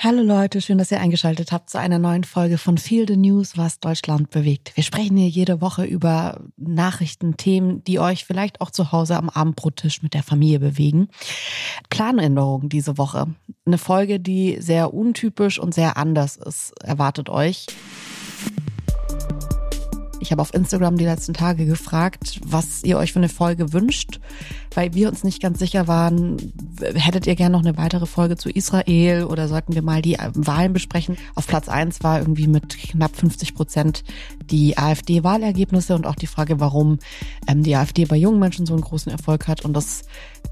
Hallo Leute, schön, dass ihr eingeschaltet habt zu einer neuen Folge von Feel the News, was Deutschland bewegt. Wir sprechen hier jede Woche über Nachrichten, Themen, die euch vielleicht auch zu Hause am Abendbrottisch mit der Familie bewegen. Planänderungen diese Woche. Eine Folge, die sehr untypisch und sehr anders ist, erwartet euch. Ich habe auf Instagram die letzten Tage gefragt, was ihr euch für eine Folge wünscht, weil wir uns nicht ganz sicher waren, hättet ihr gerne noch eine weitere Folge zu Israel oder sollten wir mal die Wahlen besprechen? Auf Platz eins war irgendwie mit knapp 50 Prozent die AfD-Wahlergebnisse und auch die Frage, warum ähm, die AfD bei jungen Menschen so einen großen Erfolg hat. Und das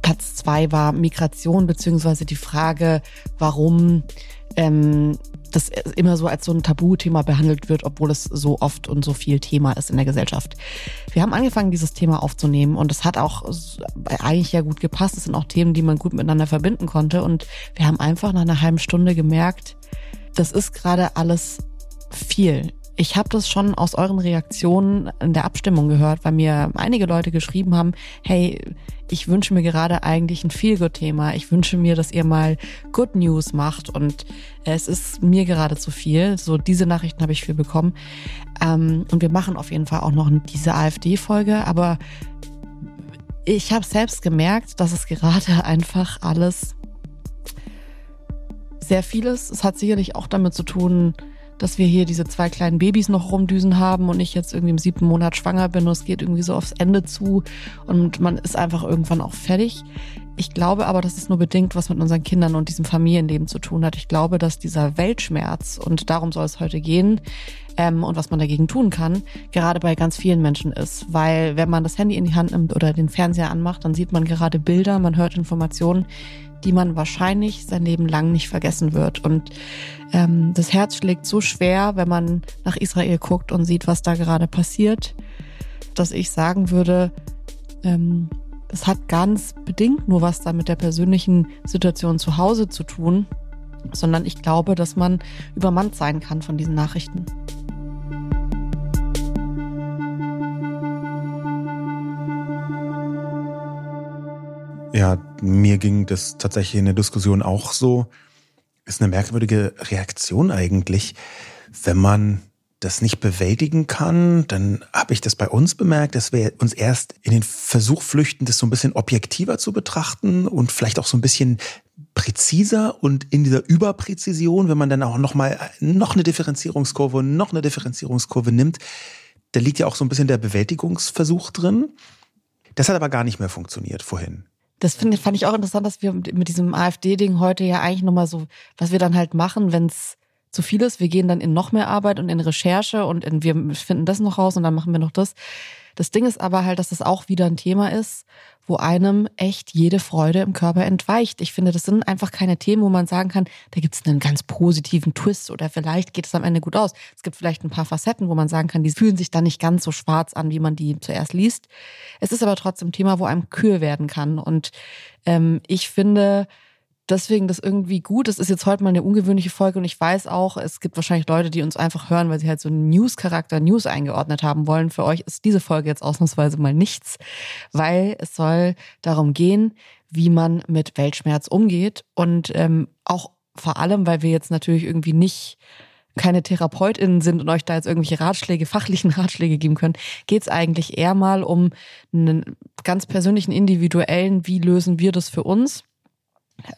Platz zwei war Migration beziehungsweise die Frage, warum ähm, das immer so als so ein Tabuthema behandelt wird, obwohl es so oft und so viel Thema ist in der Gesellschaft. Wir haben angefangen, dieses Thema aufzunehmen und es hat auch eigentlich ja gut gepasst. Es sind auch Themen, die man gut miteinander verbinden konnte und wir haben einfach nach einer halben Stunde gemerkt, das ist gerade alles viel. Ich habe das schon aus euren Reaktionen in der Abstimmung gehört, weil mir einige Leute geschrieben haben, hey, ich wünsche mir gerade eigentlich ein Feelgood-Thema. Ich wünsche mir, dass ihr mal Good News macht und es ist mir gerade zu viel. So diese Nachrichten habe ich viel bekommen. Ähm, und wir machen auf jeden Fall auch noch diese AfD-Folge, aber ich habe selbst gemerkt, dass es gerade einfach alles sehr vieles. Es hat sicherlich auch damit zu tun, dass wir hier diese zwei kleinen Babys noch rumdüsen haben und ich jetzt irgendwie im siebten Monat schwanger bin und es geht irgendwie so aufs Ende zu und man ist einfach irgendwann auch fertig. Ich glaube aber, dass es nur bedingt was mit unseren Kindern und diesem Familienleben zu tun hat. Ich glaube, dass dieser Weltschmerz, und darum soll es heute gehen, ähm, und was man dagegen tun kann, gerade bei ganz vielen Menschen ist. Weil wenn man das Handy in die Hand nimmt oder den Fernseher anmacht, dann sieht man gerade Bilder, man hört Informationen, die man wahrscheinlich sein Leben lang nicht vergessen wird. Und ähm, das Herz schlägt so schwer, wenn man nach Israel guckt und sieht, was da gerade passiert, dass ich sagen würde, ähm, es hat ganz bedingt nur was da mit der persönlichen Situation zu Hause zu tun, sondern ich glaube, dass man übermannt sein kann von diesen Nachrichten. Ja, mir ging das tatsächlich in der Diskussion auch so. Ist eine merkwürdige Reaktion eigentlich. Wenn man das nicht bewältigen kann, dann habe ich das bei uns bemerkt, dass wir uns erst in den Versuch flüchten, das so ein bisschen objektiver zu betrachten und vielleicht auch so ein bisschen präziser und in dieser Überpräzision, wenn man dann auch noch mal noch eine Differenzierungskurve und noch eine Differenzierungskurve nimmt, da liegt ja auch so ein bisschen der Bewältigungsversuch drin. Das hat aber gar nicht mehr funktioniert vorhin. Das find, fand ich auch interessant, dass wir mit diesem AfD-Ding heute ja eigentlich nochmal so, was wir dann halt machen, wenn es zu viel ist. Wir gehen dann in noch mehr Arbeit und in Recherche und in, wir finden das noch raus und dann machen wir noch das. Das Ding ist aber halt, dass das auch wieder ein Thema ist, wo einem echt jede Freude im Körper entweicht. Ich finde, das sind einfach keine Themen, wo man sagen kann, da gibt es einen ganz positiven Twist oder vielleicht geht es am Ende gut aus. Es gibt vielleicht ein paar Facetten, wo man sagen kann, die fühlen sich dann nicht ganz so schwarz an, wie man die zuerst liest. Es ist aber trotzdem ein Thema, wo einem kühl werden kann. Und ähm, ich finde, deswegen das irgendwie gut. Es ist jetzt heute mal eine ungewöhnliche Folge und ich weiß auch, es gibt wahrscheinlich Leute, die uns einfach hören, weil sie halt so einen News-Charakter, News eingeordnet haben wollen. Für euch ist diese Folge jetzt ausnahmsweise mal nichts, weil es soll darum gehen, wie man mit Weltschmerz umgeht und ähm, auch vor allem, weil wir jetzt natürlich irgendwie nicht keine TherapeutInnen sind und euch da jetzt irgendwelche Ratschläge, fachlichen Ratschläge geben können, geht es eigentlich eher mal um einen ganz persönlichen, individuellen, wie lösen wir das für uns?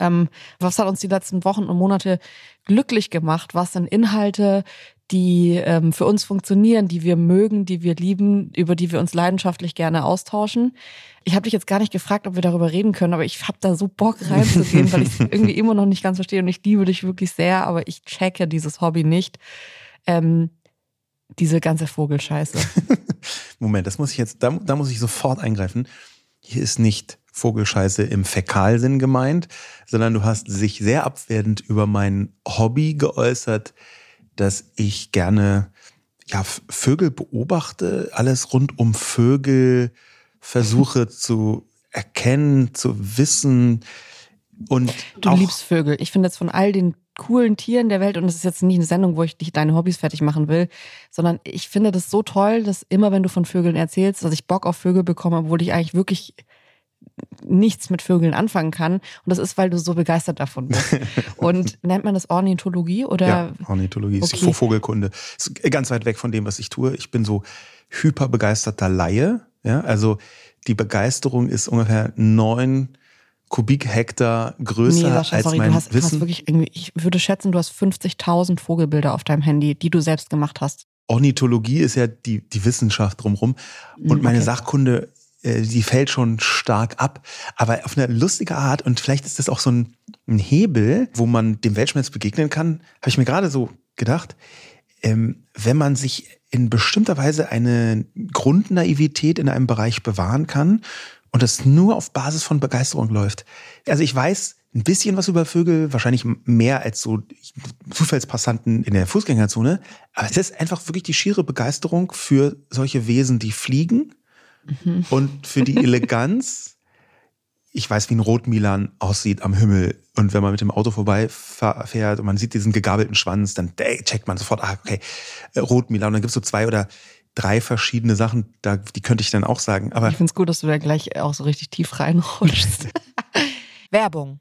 Ähm, was hat uns die letzten Wochen und Monate glücklich gemacht? Was sind Inhalte, die ähm, für uns funktionieren, die wir mögen, die wir lieben, über die wir uns leidenschaftlich gerne austauschen? Ich habe dich jetzt gar nicht gefragt, ob wir darüber reden können, aber ich habe da so Bock reinzugehen, weil ich es irgendwie immer noch nicht ganz verstehe und ich liebe dich wirklich sehr, aber ich checke dieses Hobby nicht. Ähm, diese ganze Vogelscheiße. Moment, das muss ich jetzt, da, da muss ich sofort eingreifen. Hier ist nicht Vogelscheiße im Fäkalsinn gemeint, sondern du hast sich sehr abwertend über mein Hobby geäußert, dass ich gerne ja, Vögel beobachte, alles rund um Vögel versuche zu erkennen, zu wissen. Und du liebst Vögel. Ich finde jetzt von all den coolen Tieren der Welt, und es ist jetzt nicht eine Sendung, wo ich dich deine Hobbys fertig machen will, sondern ich finde das so toll, dass immer wenn du von Vögeln erzählst, dass ich Bock auf Vögel bekomme, obwohl ich eigentlich wirklich nichts mit Vögeln anfangen kann. Und das ist, weil du so begeistert davon bist. Und nennt man das Ornithologie oder? Ja, Ornithologie ist Okay. Vogelkunde. Ist ganz weit weg von dem, was ich tue. Ich bin so hyperbegeisterter Laie. Ja, also die Begeisterung ist ungefähr neun Kubikhektar größer nee, Sascha, als sorry, mein du hast, du hast Wissen. wirklich irgendwie, ich würde schätzen, du hast 50.000 Vogelbilder auf deinem Handy, die du selbst gemacht hast. Ornithologie ist ja die, die Wissenschaft drumherum. Und Mm, meine okay. Sachkunde, äh, die fällt schon stark ab. Aber auf eine lustige Art. Und vielleicht ist das auch so ein, ein Hebel, wo man dem Weltschmerz begegnen kann. Habe ich mir gerade so gedacht. Ähm, wenn man sich in bestimmter Weise eine Grundnaivität in einem Bereich bewahren kann und das nur auf Basis von Begeisterung läuft. Also ich weiß ein bisschen was über Vögel, wahrscheinlich mehr als so Zufallspassanten in der Fußgängerzone, aber es ist einfach wirklich die schiere Begeisterung für solche Wesen, die fliegen und für die Eleganz. Ich weiß, wie ein Rotmilan aussieht am Himmel. Und wenn man mit dem Auto vorbeifährt und man sieht diesen gegabelten Schwanz, dann checkt man sofort, ah, okay, äh, Rotmilan. Und dann gibt's so zwei oder drei verschiedene Sachen, da, die könnte ich dann auch sagen. Aber Ich finde es gut, dass du da gleich auch so richtig tief reinrutschst. Werbung.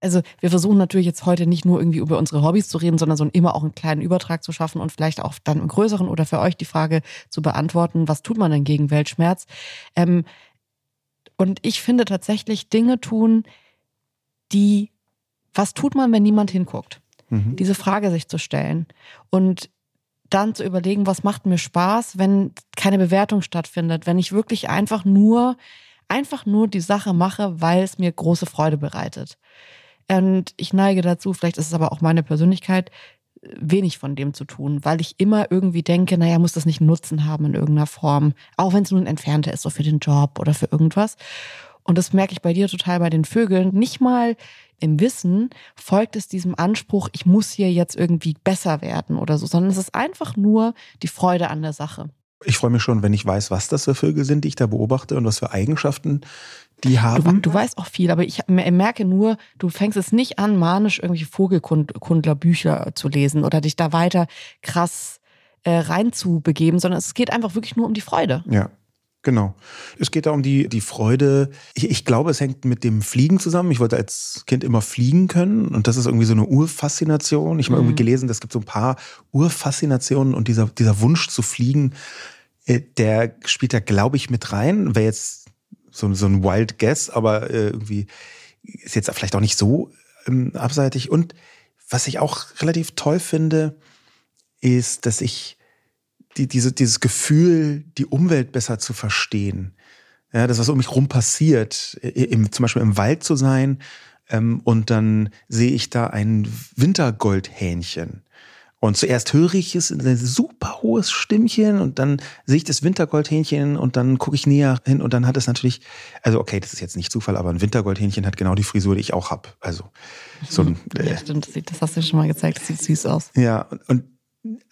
Also wir versuchen natürlich jetzt heute nicht nur irgendwie über unsere Hobbys zu reden, sondern so immer auch einen kleinen Übertrag zu schaffen und vielleicht auch dann im größeren oder für euch die Frage zu beantworten, was tut man denn gegen Weltschmerz? Ähm, und ich finde tatsächlich Dinge tun, die, was tut man, wenn niemand hinguckt? Mhm. Diese Frage sich zu stellen und dann zu überlegen, was macht mir Spaß, wenn keine Bewertung stattfindet, wenn ich wirklich einfach nur, einfach nur die Sache mache, weil es mir große Freude bereitet. Und ich neige dazu, vielleicht ist es aber auch meine Persönlichkeit, wenig von dem zu tun, weil ich immer irgendwie denke, naja, muss das nicht Nutzen haben in irgendeiner Form, auch wenn es nur ein entfernter ist, so für den Job oder für irgendwas. Und das merke ich bei dir total bei den Vögeln. Nicht mal im Wissen folgt es diesem Anspruch, ich muss hier jetzt irgendwie besser werden oder so, sondern es ist einfach nur die Freude an der Sache. Ich freue mich schon, wenn ich weiß, was das für Vögel sind, die ich da beobachte und was für Eigenschaften die Du, haben. du weißt auch viel, aber ich mer- merke nur, du fängst es nicht an, manisch irgendwelche Vogelkundlerbücher zu lesen oder dich da weiter krass äh, reinzubegeben, sondern es geht einfach wirklich nur um die Freude. Ja. Genau. Es geht da um die, die Freude. Ich, ich, glaube, es hängt mit dem Fliegen zusammen. Ich wollte als Kind immer fliegen können und das ist irgendwie so eine Urfaszination. Ich habe mhm. irgendwie gelesen, es gibt so ein paar Urfaszinationen und dieser, dieser Wunsch zu fliegen, äh, der spielt da, glaube ich, mit rein. Wäre jetzt so, so ein Wild Guess, aber äh, irgendwie ist jetzt vielleicht auch nicht so ähm, abseitig. Und was ich auch relativ toll finde, ist, dass ich die, diese, dieses Gefühl, die Umwelt besser zu verstehen. Ja, das, was um mich rum passiert, im, zum Beispiel im Wald zu sein, ähm, und dann sehe ich da ein Wintergoldhähnchen. Und zuerst höre ich es in ein super hohes Stimmchen und dann sehe ich das Wintergoldhähnchen und dann gucke ich näher hin und dann hat es natürlich, also okay, das ist jetzt nicht Zufall, aber ein Wintergoldhähnchen hat genau die Frisur, die ich auch habe. Also so ein, äh, ja, stimmt, das hast du schon mal gezeigt, das sieht süß aus. Ja, und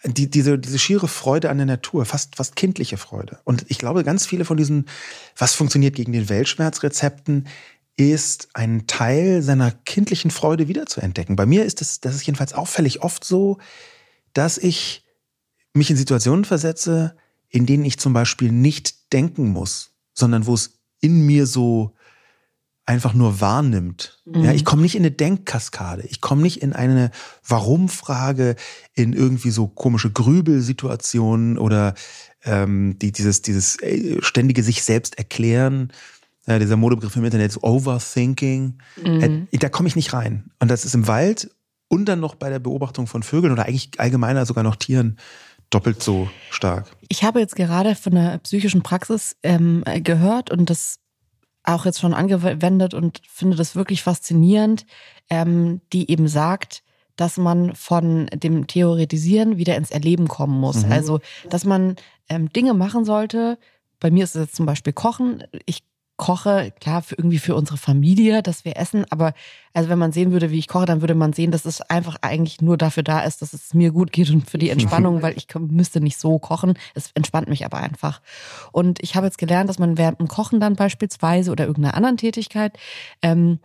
die, diese, diese schiere Freude an der Natur, fast, fast kindliche Freude. Und ich glaube, ganz viele von diesen, was funktioniert gegen den Weltschmerzrezepten, ist ein Teil seiner kindlichen Freude wiederzuentdecken. Bei mir ist es, das ist jedenfalls auffällig oft so, dass ich mich in Situationen versetze, in denen ich zum Beispiel nicht denken muss, sondern wo es in mir so einfach nur wahrnimmt. Mhm. Ja, ich komme nicht in eine Denkkaskade. Ich komme nicht in eine Warum-Frage, in irgendwie so komische Grübelsituationen oder ähm, die, dieses, dieses äh, ständige sich selbst erklären. Ja, dieser Modebegriff im Internet ist Overthinking. Mhm. Äh, da komme ich nicht rein. Und das ist im Wald und dann noch bei der Beobachtung von Vögeln oder eigentlich allgemeiner sogar noch Tieren doppelt so stark. Ich habe jetzt gerade von der psychischen Praxis ähm, gehört und das auch jetzt schon angewendet und finde das wirklich faszinierend, ähm, die eben sagt, dass man von dem Theoretisieren wieder ins Erleben kommen muss. Mhm. Also, dass man ähm, Dinge machen sollte. Bei mir ist es jetzt zum Beispiel Kochen. Ich koche, klar, für irgendwie für unsere Familie, dass wir essen. Aber also wenn man sehen würde, wie ich koche, dann würde man sehen, dass es einfach eigentlich nur dafür da ist, dass es mir gut geht und für die Entspannung, weil ich müsste nicht so kochen. Es entspannt mich aber einfach. Und ich habe jetzt gelernt, dass man während dem Kochen dann beispielsweise oder irgendeiner anderen Tätigkeit ähm,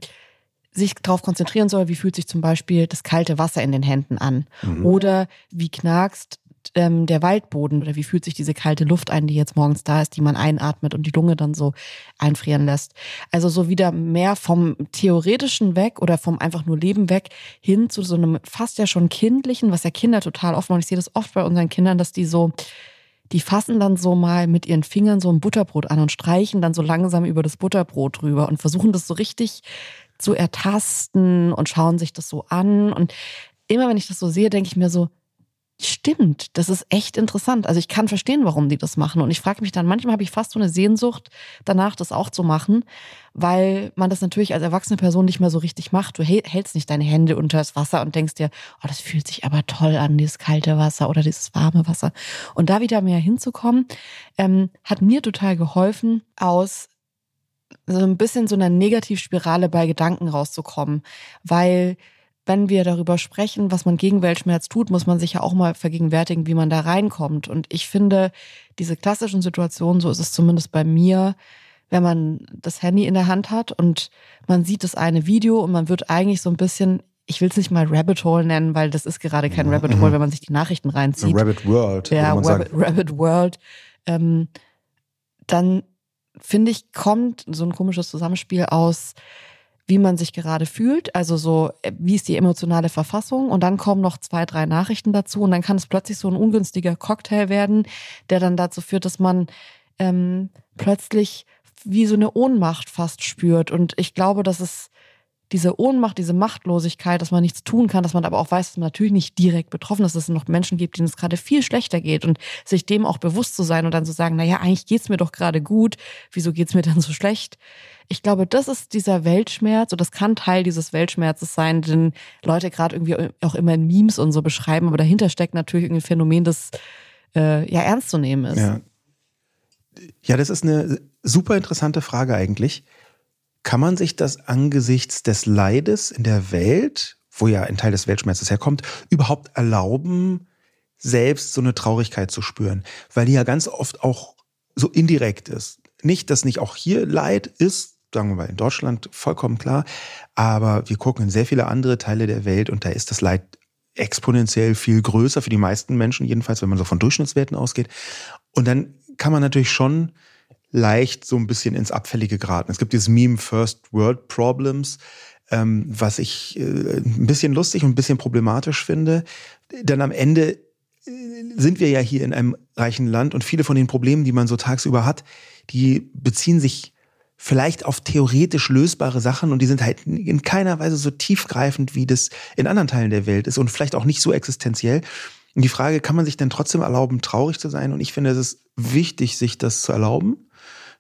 sich darauf konzentrieren soll, wie fühlt sich zum Beispiel das kalte Wasser in den Händen an mhm. oder wie knackst ähm, der Waldboden oder wie fühlt sich diese kalte Luft ein, die jetzt morgens da ist, die man einatmet und die Lunge dann so einfrieren lässt. Also so wieder mehr vom theoretischen weg oder vom einfach nur Leben weg hin zu so einem fast ja schon kindlichen, was ja Kinder total oft machen. Ich sehe das oft bei unseren Kindern, dass die so die fassen dann so mal mit ihren Fingern so ein Butterbrot an und streichen dann so langsam über das Butterbrot drüber und versuchen das so richtig zu ertasten und schauen sich das so an. Und immer wenn ich das so sehe, denke ich mir so, Stimmt, das ist echt interessant. Also ich kann verstehen, warum die das machen. Und ich frage mich dann, manchmal habe ich fast so eine Sehnsucht danach, das auch zu machen, weil man das natürlich als erwachsene Person nicht mehr so richtig macht. Du hältst nicht deine Hände unter das Wasser und denkst dir, oh, das fühlt sich aber toll an, dieses kalte Wasser oder dieses warme Wasser. Und da wieder mehr hinzukommen, ähm, hat mir total geholfen, aus so ein bisschen so einer Negativspirale bei Gedanken rauszukommen, weil wenn wir darüber sprechen, was man gegen Weltschmerz tut, muss man sich ja auch mal vergegenwärtigen, wie man da reinkommt. Und ich finde, diese klassischen Situationen, so ist es zumindest bei mir, wenn man das Handy in der Hand hat und man sieht das eine Video und man wird eigentlich so ein bisschen, ich will es nicht mal Rabbit Hole nennen, weil das ist gerade kein Rabbit Hole, mhm. wenn man sich die Nachrichten reinzieht. Rabbit World. Ja, Rabbit, Rabbit, World. Ähm, dann finde ich, kommt so ein komisches Zusammenspiel aus wie man sich gerade fühlt, also so, äh, wie ist die emotionale Verfassung? Und dann kommen noch zwei, drei Nachrichten dazu und dann kann es plötzlich so ein ungünstiger Cocktail werden, der dann dazu führt, dass man ähm, plötzlich wie so eine Ohnmacht fast spürt. Und ich glaube, dass es diese Ohnmacht, diese Machtlosigkeit, dass man nichts tun kann, dass man aber auch weiß, dass man natürlich nicht direkt betroffen ist, dass es noch Menschen gibt, denen es gerade viel schlechter geht und sich dem auch bewusst zu sein und dann zu sagen, naja, eigentlich geht's mir doch gerade gut, wieso geht's mir dann so schlecht? Ich glaube, das ist dieser Weltschmerz und das kann Teil dieses Weltschmerzes sein, den Leute gerade irgendwie auch immer in Memes und so beschreiben, aber dahinter steckt natürlich ein Phänomen, das äh, ja ernst zu nehmen ist. Ja. ja, das ist eine super interessante Frage eigentlich. Kann man sich das angesichts des Leides in der Welt, wo ja ein Teil des Weltschmerzes herkommt, überhaupt erlauben, selbst so eine Traurigkeit zu spüren? Weil die ja ganz oft auch so indirekt ist. Nicht, dass nicht auch hier Leid ist, sagen wir mal in Deutschland vollkommen klar, aber wir gucken in sehr viele andere Teile der Welt und da ist das Leid exponentiell viel größer für die meisten Menschen, jedenfalls, wenn man so von Durchschnittswerten ausgeht. Und dann kann man natürlich schon leicht so ein bisschen ins Abfällige geraten. Es gibt dieses Meme First World Problems, ähm, was ich äh, ein bisschen lustig und ein bisschen problematisch finde. Denn am Ende äh, sind wir ja hier in einem reichen Land und viele von den Problemen, die man so tagsüber hat, die beziehen sich vielleicht auf theoretisch lösbare Sachen und die sind halt in keiner Weise so tiefgreifend, wie das in anderen Teilen der Welt ist und vielleicht auch nicht so existenziell. Und die Frage, kann man sich denn trotzdem erlauben, traurig zu sein? Und ich finde, es ist wichtig, sich das zu erlauben.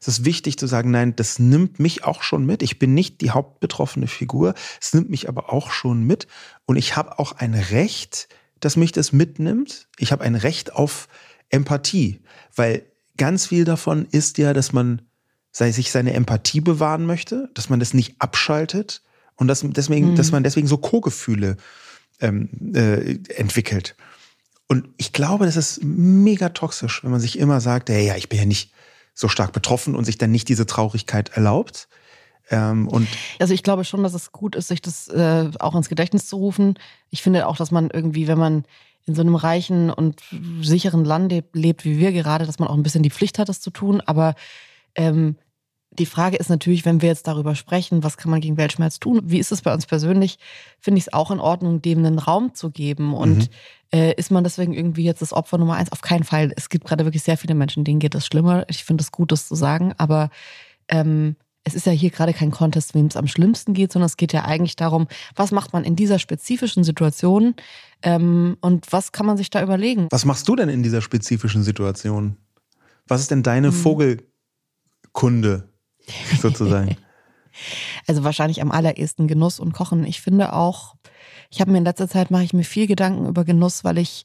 Es ist wichtig zu sagen, nein, das nimmt mich auch schon mit. Ich bin nicht die hauptbetroffene Figur. Es nimmt mich aber auch schon mit. Und ich habe auch ein Recht, dass mich das mitnimmt. Ich habe ein Recht auf Empathie, weil ganz viel davon ist ja, dass man sei sich seine Empathie bewahren möchte, dass man das nicht abschaltet und dass, deswegen, mhm. dass man deswegen so Co-Gefühle ähm, äh, entwickelt. Und ich glaube, das ist mega toxisch, wenn man sich immer sagt, hey, ja, ich bin ja nicht so stark betroffen und sich dann nicht diese Traurigkeit erlaubt. Ähm, also ich glaube schon, dass es gut ist, sich das äh, auch ins Gedächtnis zu rufen. Ich finde auch, dass man irgendwie, wenn man in so einem reichen und sicheren Land lebt, wie wir gerade, dass man auch ein bisschen die Pflicht hat, das zu tun. Aber ähm, die Frage ist natürlich, wenn wir jetzt darüber sprechen, was kann man gegen Weltschmerz tun? Wie ist es bei uns persönlich? Finde ich es auch in Ordnung, dem einen Raum zu geben. Und mhm. äh, ist man deswegen irgendwie jetzt das Opfer Nummer eins? Auf keinen Fall. Es gibt gerade wirklich sehr viele Menschen, denen geht es schlimmer. Ich finde es gut, das zu sagen. Aber ähm, es ist ja hier gerade kein Contest, wem es am schlimmsten geht, sondern es geht ja eigentlich darum, was macht man in dieser spezifischen Situation ähm, und was kann man sich da überlegen? Was machst du denn in dieser spezifischen Situation? Was ist denn deine hm. Vogelkunde? sozusagen? Also wahrscheinlich am allerersten Genuss und Kochen. Ich finde auch, ich habe mir in letzter Zeit mache ich mir viel Gedanken über Genuss, weil ich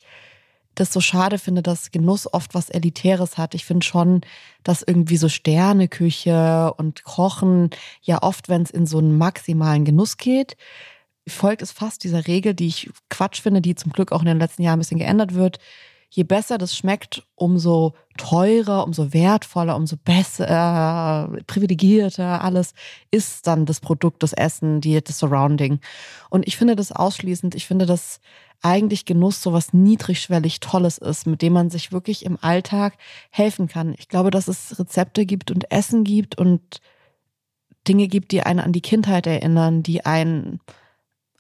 das so schade finde, dass Genuss oft was Elitäres hat. Ich finde schon, dass irgendwie so Sterneküche und Kochen ja oft, wenn es in so einen maximalen Genuss geht, folgt es fast dieser Regel, die ich Quatsch finde, die zum Glück auch in den letzten Jahren ein bisschen geändert wird je besser das schmeckt, umso teurer, umso wertvoller, umso besser, äh, privilegierter alles ist dann das Produkt, das Essen, die, das Surrounding. Und ich finde das ausschließend. Ich finde, dass eigentlich Genuss so was niedrigschwellig Tolles ist, mit dem man sich wirklich im Alltag helfen kann. Ich glaube, dass es Rezepte gibt und Essen gibt und Dinge gibt, die einen an die Kindheit erinnern, die einen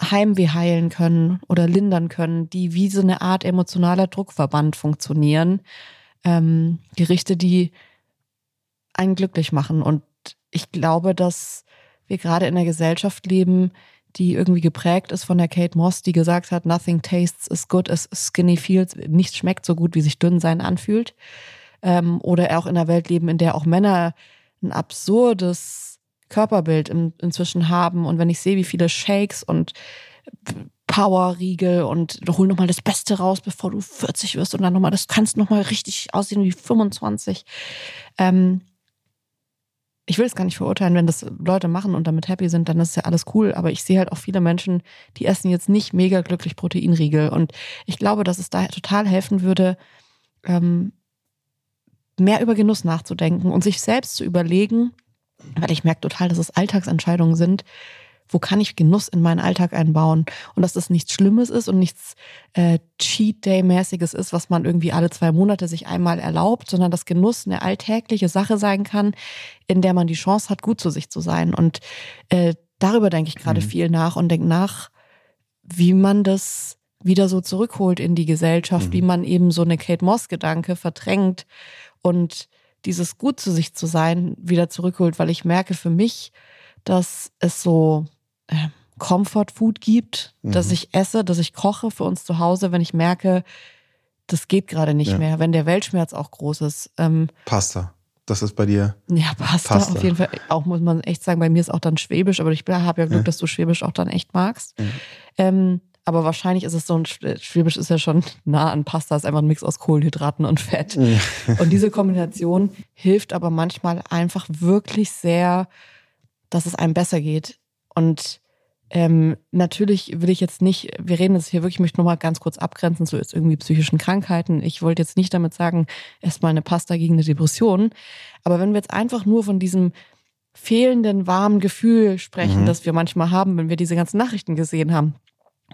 Heimweh heilen können oder lindern können, die wie so eine Art emotionaler Druckverband funktionieren. Ähm, Gerichte, die einen glücklich machen. Und ich glaube, dass wir gerade in einer Gesellschaft leben, die irgendwie geprägt ist von der Kate Moss, die gesagt hat, nothing tastes as good as skinny feels. Nichts schmeckt so gut, wie sich dünn sein anfühlt. Ähm, oder auch in einer Welt leben, in der auch Männer ein absurdes Körperbild in, inzwischen haben. Und wenn ich sehe, wie viele Shakes und Powerriegel und hol nochmal das Beste raus, bevor du 40 wirst und dann nochmal, das kannst nochmal richtig aussehen wie 25. Ähm, ich will es gar nicht verurteilen, wenn das Leute machen und damit happy sind, dann ist ja alles cool. Aber ich sehe halt auch viele Menschen, die essen jetzt nicht mega glücklich Proteinriegel. Und ich glaube, dass es da total helfen würde, ähm, mehr über Genuss nachzudenken und sich selbst zu überlegen, weil ich merke total, dass es Alltagsentscheidungen sind. Wo kann ich Genuss in meinen Alltag einbauen? Und dass das nichts Schlimmes ist und nichts äh, Cheat Day-mäßiges ist, was man irgendwie alle zwei Monate sich einmal erlaubt, sondern dass Genuss eine alltägliche Sache sein kann, in der man die Chance hat, gut zu sich zu sein. Und äh, darüber denke ich gerade mhm. viel nach und denke nach, wie man das wieder so zurückholt in die Gesellschaft, mhm. wie man eben so eine Kate Moss-Gedanke verdrängt und dieses gut zu sich zu sein wieder zurückholt, weil ich merke für mich, dass es so äh, Comfort Food gibt, mhm. dass ich esse, dass ich koche für uns zu Hause, wenn ich merke, das geht gerade nicht ja. mehr, wenn der Weltschmerz auch groß ist. Ähm, Pasta. Das ist bei dir. Ja, Pasta, Pasta, auf jeden Fall. Auch muss man echt sagen, bei mir ist auch dann Schwäbisch, aber ich habe ja Glück, ja. dass du Schwäbisch auch dann echt magst. Mhm. Ähm, aber wahrscheinlich ist es so ein Schwäbisch ist ja schon nah an Pasta, ist einfach ein Mix aus Kohlenhydraten und Fett. und diese Kombination hilft aber manchmal einfach wirklich sehr, dass es einem besser geht. Und ähm, natürlich will ich jetzt nicht, wir reden jetzt hier wirklich, ich möchte nochmal ganz kurz abgrenzen zu jetzt irgendwie psychischen Krankheiten. Ich wollte jetzt nicht damit sagen, erstmal eine Pasta gegen eine Depression. Aber wenn wir jetzt einfach nur von diesem fehlenden warmen Gefühl sprechen, mhm. das wir manchmal haben, wenn wir diese ganzen Nachrichten gesehen haben,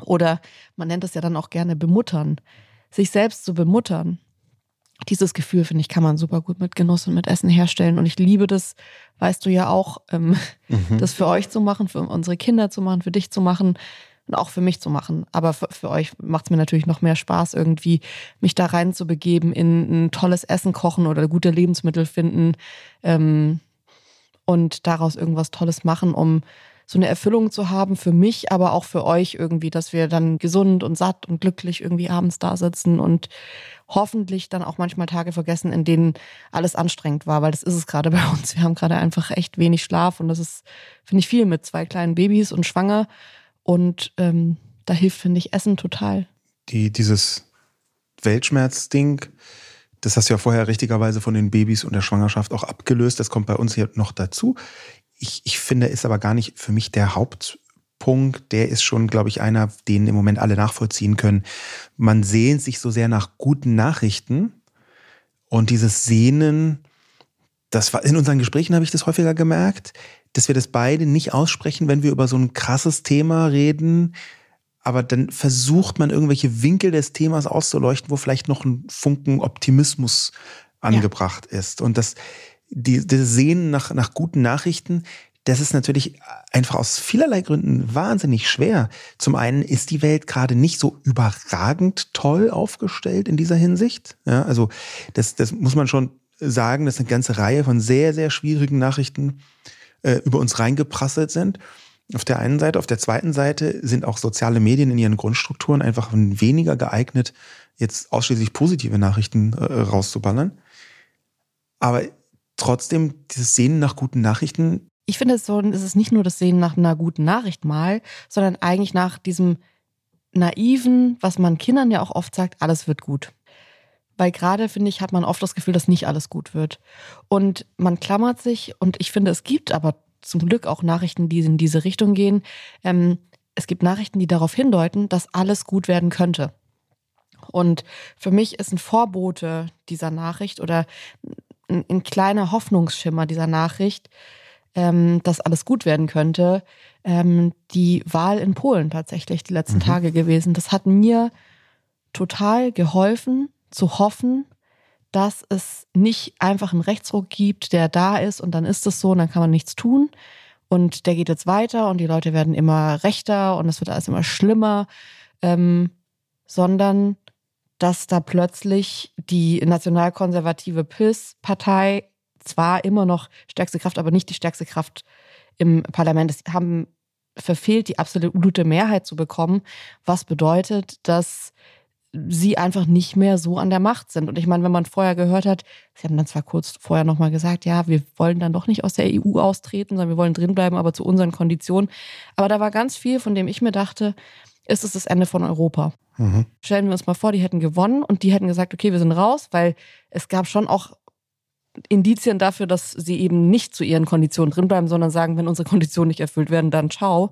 oder man nennt es ja dann auch gerne bemuttern, sich selbst zu bemuttern. dieses Gefühl, finde ich, kann man super gut mit Genuss und mit Essen herstellen. Und ich liebe das, weißt du ja auch, ähm, mhm. das für euch zu machen, für unsere Kinder zu machen, für dich zu machen und auch für mich zu machen. Aber für, für euch macht es mir natürlich noch mehr Spaß, irgendwie mich da rein zu begeben, in ein tolles Essen kochen oder gute Lebensmittel finden ähm, und daraus irgendwas Tolles machen, um so eine Erfüllung zu haben für mich, aber auch für euch irgendwie, dass wir dann gesund und satt und glücklich irgendwie abends da sitzen und hoffentlich dann auch manchmal Tage vergessen, in denen alles anstrengend war, weil das ist es gerade bei uns. Wir haben gerade einfach echt wenig Schlaf und das ist, finde ich, viel mit zwei kleinen Babys und schwanger. Und ähm, da hilft, finde ich, Essen total. Die, dieses Weltschmerzding, das hast du ja vorher richtigerweise von den Babys und der Schwangerschaft auch abgelöst. Das kommt bei uns hier noch dazu. Ich, ich finde, ist aber gar nicht für mich der Hauptpunkt. Der ist schon, glaube ich, einer, den im Moment alle nachvollziehen können. Man sehnt sich so sehr nach guten Nachrichten und dieses Sehnen, das war in unseren Gesprächen habe ich das häufiger gemerkt dass wir das beide nicht aussprechen, wenn wir über so ein krasses Thema reden. Aber dann versucht man irgendwelche Winkel des Themas auszuleuchten, wo vielleicht noch ein Funken Optimismus angebracht ja. ist. Und das, die, das Sehen nach, nach guten Nachrichten, das ist natürlich einfach aus vielerlei Gründen wahnsinnig schwer. Zum einen ist die Welt gerade nicht so überragend toll aufgestellt in dieser Hinsicht. Ja, also das, das muss man schon sagen, dass eine ganze Reihe von sehr, sehr schwierigen Nachrichten äh, über uns reingeprasselt sind. Auf der einen Seite, auf der zweiten Seite sind auch soziale Medien in ihren Grundstrukturen einfach weniger geeignet, jetzt ausschließlich positive Nachrichten äh, rauszuballern. Aber trotzdem, dieses Sehnen nach guten Nachrichten. Ich finde, es, ist nicht nur das Sehnen nach einer guten Nachricht mal, sondern eigentlich nach diesem naiven, was man Kindern ja auch oft sagt, alles wird gut. Weil gerade, finde ich, hat man oft das Gefühl, dass nicht alles gut wird. Und man klammert sich, und ich finde, es gibt aber zum Glück auch Nachrichten, die in diese Richtung gehen. Ähm, es gibt Nachrichten, die darauf hindeuten, dass alles gut werden könnte. Und für mich ist ein Vorbote dieser Nachricht oder ein, ein kleiner Hoffnungsschimmer dieser Nachricht, ähm, dass alles gut werden könnte, ähm, die Wahl in Polen tatsächlich die letzten mhm. Tage gewesen. Das hat mir total geholfen, zu hoffen, dass es nicht einfach einen Rechtsruck gibt, der da ist und dann ist es so und dann kann man nichts tun. Und der geht jetzt weiter und die Leute werden immer rechter und es wird alles immer schlimmer, ähm, sondern dass da plötzlich die nationalkonservative PIS-Partei zwar immer noch stärkste Kraft, aber nicht die stärkste Kraft im Parlament ist, haben verfehlt, die absolute Mehrheit zu bekommen, was bedeutet, dass sie einfach nicht mehr so an der Macht sind. Und ich meine, wenn man vorher gehört hat, sie haben dann zwar kurz vorher nochmal gesagt, ja, wir wollen dann doch nicht aus der EU austreten, sondern wir wollen drinbleiben, aber zu unseren Konditionen. Aber da war ganz viel, von dem ich mir dachte, ist es das Ende von Europa. Mhm. Stellen wir uns mal vor, die hätten gewonnen und die hätten gesagt, okay, wir sind raus, weil es gab schon auch Indizien dafür, dass sie eben nicht zu ihren Konditionen drinbleiben, sondern sagen, wenn unsere Konditionen nicht erfüllt werden, dann ciao.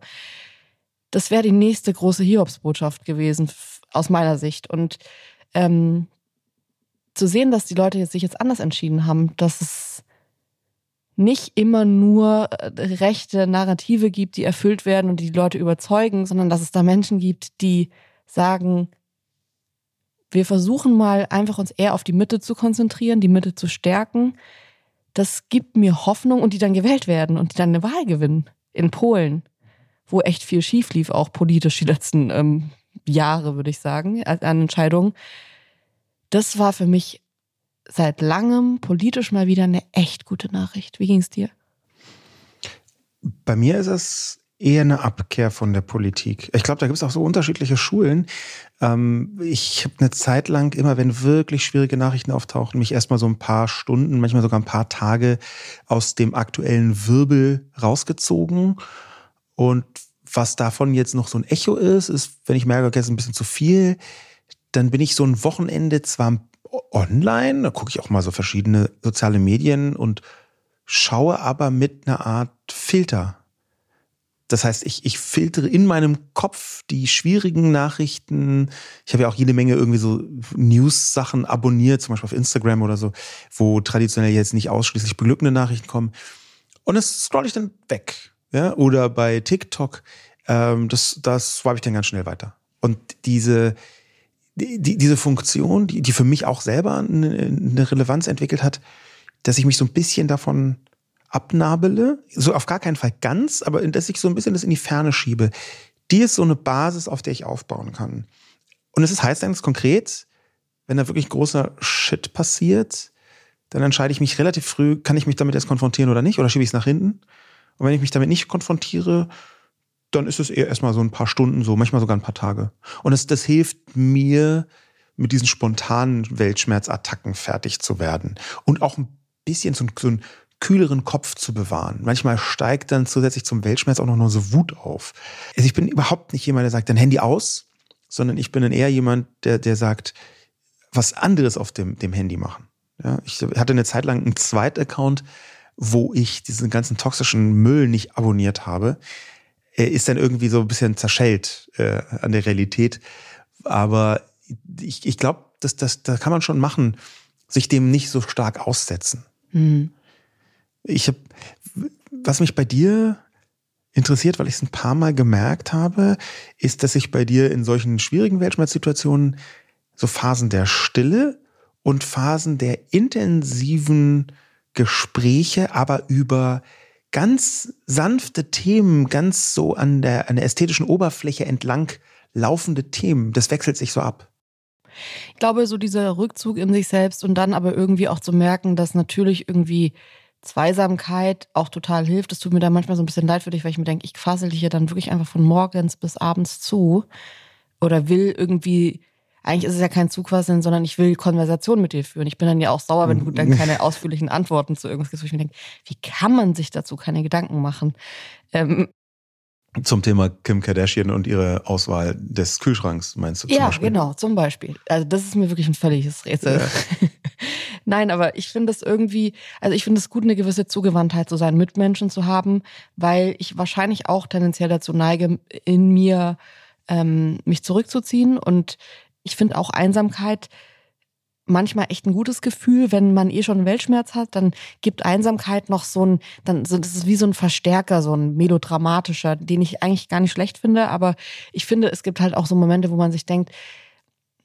Das wäre die nächste große Hiobsbotschaft gewesen aus meiner Sicht. Und ähm, zu sehen, dass die Leute sich jetzt anders entschieden haben, dass es nicht immer nur äh, rechte Narrative gibt, die erfüllt werden und die, Leute überzeugen, sondern dass es da Menschen gibt, die sagen, wir versuchen mal einfach uns eher auf die Mitte zu konzentrieren, die Mitte zu stärken. Das gibt mir Hoffnung und die dann gewählt werden und die dann eine Wahl gewinnen in Polen, wo echt viel schief lief, auch politisch die letzten ähm, Jahre, würde ich sagen, an Entscheidungen. Das war für mich seit langem politisch mal wieder eine echt gute Nachricht. Wie ging es dir? Bei mir ist es eher eine Abkehr von der Politik. Ich glaube, da gibt es auch so unterschiedliche Schulen. Ähm, ich habe eine Zeit lang, immer wenn wirklich schwierige Nachrichten auftauchen, mich erstmal so ein paar Stunden, manchmal sogar ein paar Tage aus dem aktuellen Wirbel rausgezogen und was davon jetzt noch so ein Echo ist, ist, wenn ich merke, okay, es ist ein bisschen zu viel, dann bin ich so ein Wochenende zwar online, da gucke ich auch mal so verschiedene soziale Medien und schaue aber mit einer Art Filter. Das heißt, ich, ich filtere in meinem Kopf die schwierigen Nachrichten. Ich habe ja auch jede Menge irgendwie so News-Sachen abonniert, zum Beispiel auf Instagram oder so, wo traditionell jetzt nicht ausschließlich beglückende Nachrichten kommen. Und das scroll ich dann weg ja, oder bei TikTok, ähm, das, das swipe ich dann ganz schnell weiter. Und diese, die, die, diese Funktion, die, die für mich auch selber eine, eine Relevanz entwickelt hat, dass ich mich so ein bisschen davon abnabele, so auf gar keinen Fall ganz, aber dass ich so ein bisschen das in die Ferne schiebe. Die ist so eine Basis, auf der ich aufbauen kann. Und es heißt ganz konkret, wenn da wirklich großer Shit passiert, dann entscheide ich mich relativ früh, kann ich mich damit jetzt konfrontieren oder nicht, oder schiebe ich es nach hinten. Und wenn ich mich damit nicht konfrontiere, dann ist es eher erstmal so ein paar Stunden so, manchmal sogar ein paar Tage. Und das, das hilft mir, mit diesen spontanen Weltschmerzattacken fertig zu werden. Und auch ein bisschen so, so einen kühleren Kopf zu bewahren. Manchmal steigt dann zusätzlich zum Weltschmerz auch noch so Wut auf. Also ich bin überhaupt nicht jemand, der sagt, dein Handy aus, sondern ich bin dann eher jemand, der, der sagt, was anderes auf dem, dem Handy machen. Ja, ich hatte eine Zeit lang einen Zweit-Account, wo ich diesen ganzen toxischen Müll nicht abonniert habe. Er ist dann irgendwie so ein bisschen zerschellt äh, an der Realität. Aber ich, ich glaube, das, das, das kann man schon machen, sich dem nicht so stark aussetzen. Mhm. Ich habe, was mich bei dir interessiert, weil ich es ein paar Mal gemerkt habe, ist, dass ich bei dir in solchen schwierigen Weltschmerzsituationen so Phasen der Stille und Phasen der intensiven Gespräche, aber über ganz sanfte Themen, ganz so an der, an der ästhetischen Oberfläche entlang laufende Themen. Das wechselt sich so ab. Ich glaube, so dieser Rückzug in sich selbst und dann aber irgendwie auch zu merken, dass natürlich irgendwie Zweisamkeit auch total hilft. Es tut mir da manchmal so ein bisschen leid für dich, weil ich mir denke, ich fassel dich ja dann wirklich einfach von morgens bis abends zu oder will irgendwie eigentlich ist es ja kein Zugquasseln, sondern ich will Konversation mit dir führen. Ich bin dann ja auch sauer, wenn du dann mhm. keine ausführlichen Antworten zu irgendwas gibst, wo ich mir denke, wie kann man sich dazu keine Gedanken machen? Ähm, zum Thema Kim Kardashian und ihre Auswahl des Kühlschranks, meinst du? Zum ja, genau, zum Beispiel. Also das ist mir wirklich ein völliges Rätsel. Ja. Nein, aber ich finde es irgendwie, also ich finde es gut, eine gewisse Zugewandtheit zu sein, Mitmenschen zu haben, weil ich wahrscheinlich auch tendenziell dazu neige, in mir ähm, mich zurückzuziehen und ich finde auch Einsamkeit manchmal echt ein gutes Gefühl, wenn man eh schon einen Weltschmerz hat, dann gibt Einsamkeit noch so ein, dann so, das ist wie so ein Verstärker, so ein melodramatischer, den ich eigentlich gar nicht schlecht finde, aber ich finde, es gibt halt auch so Momente, wo man sich denkt,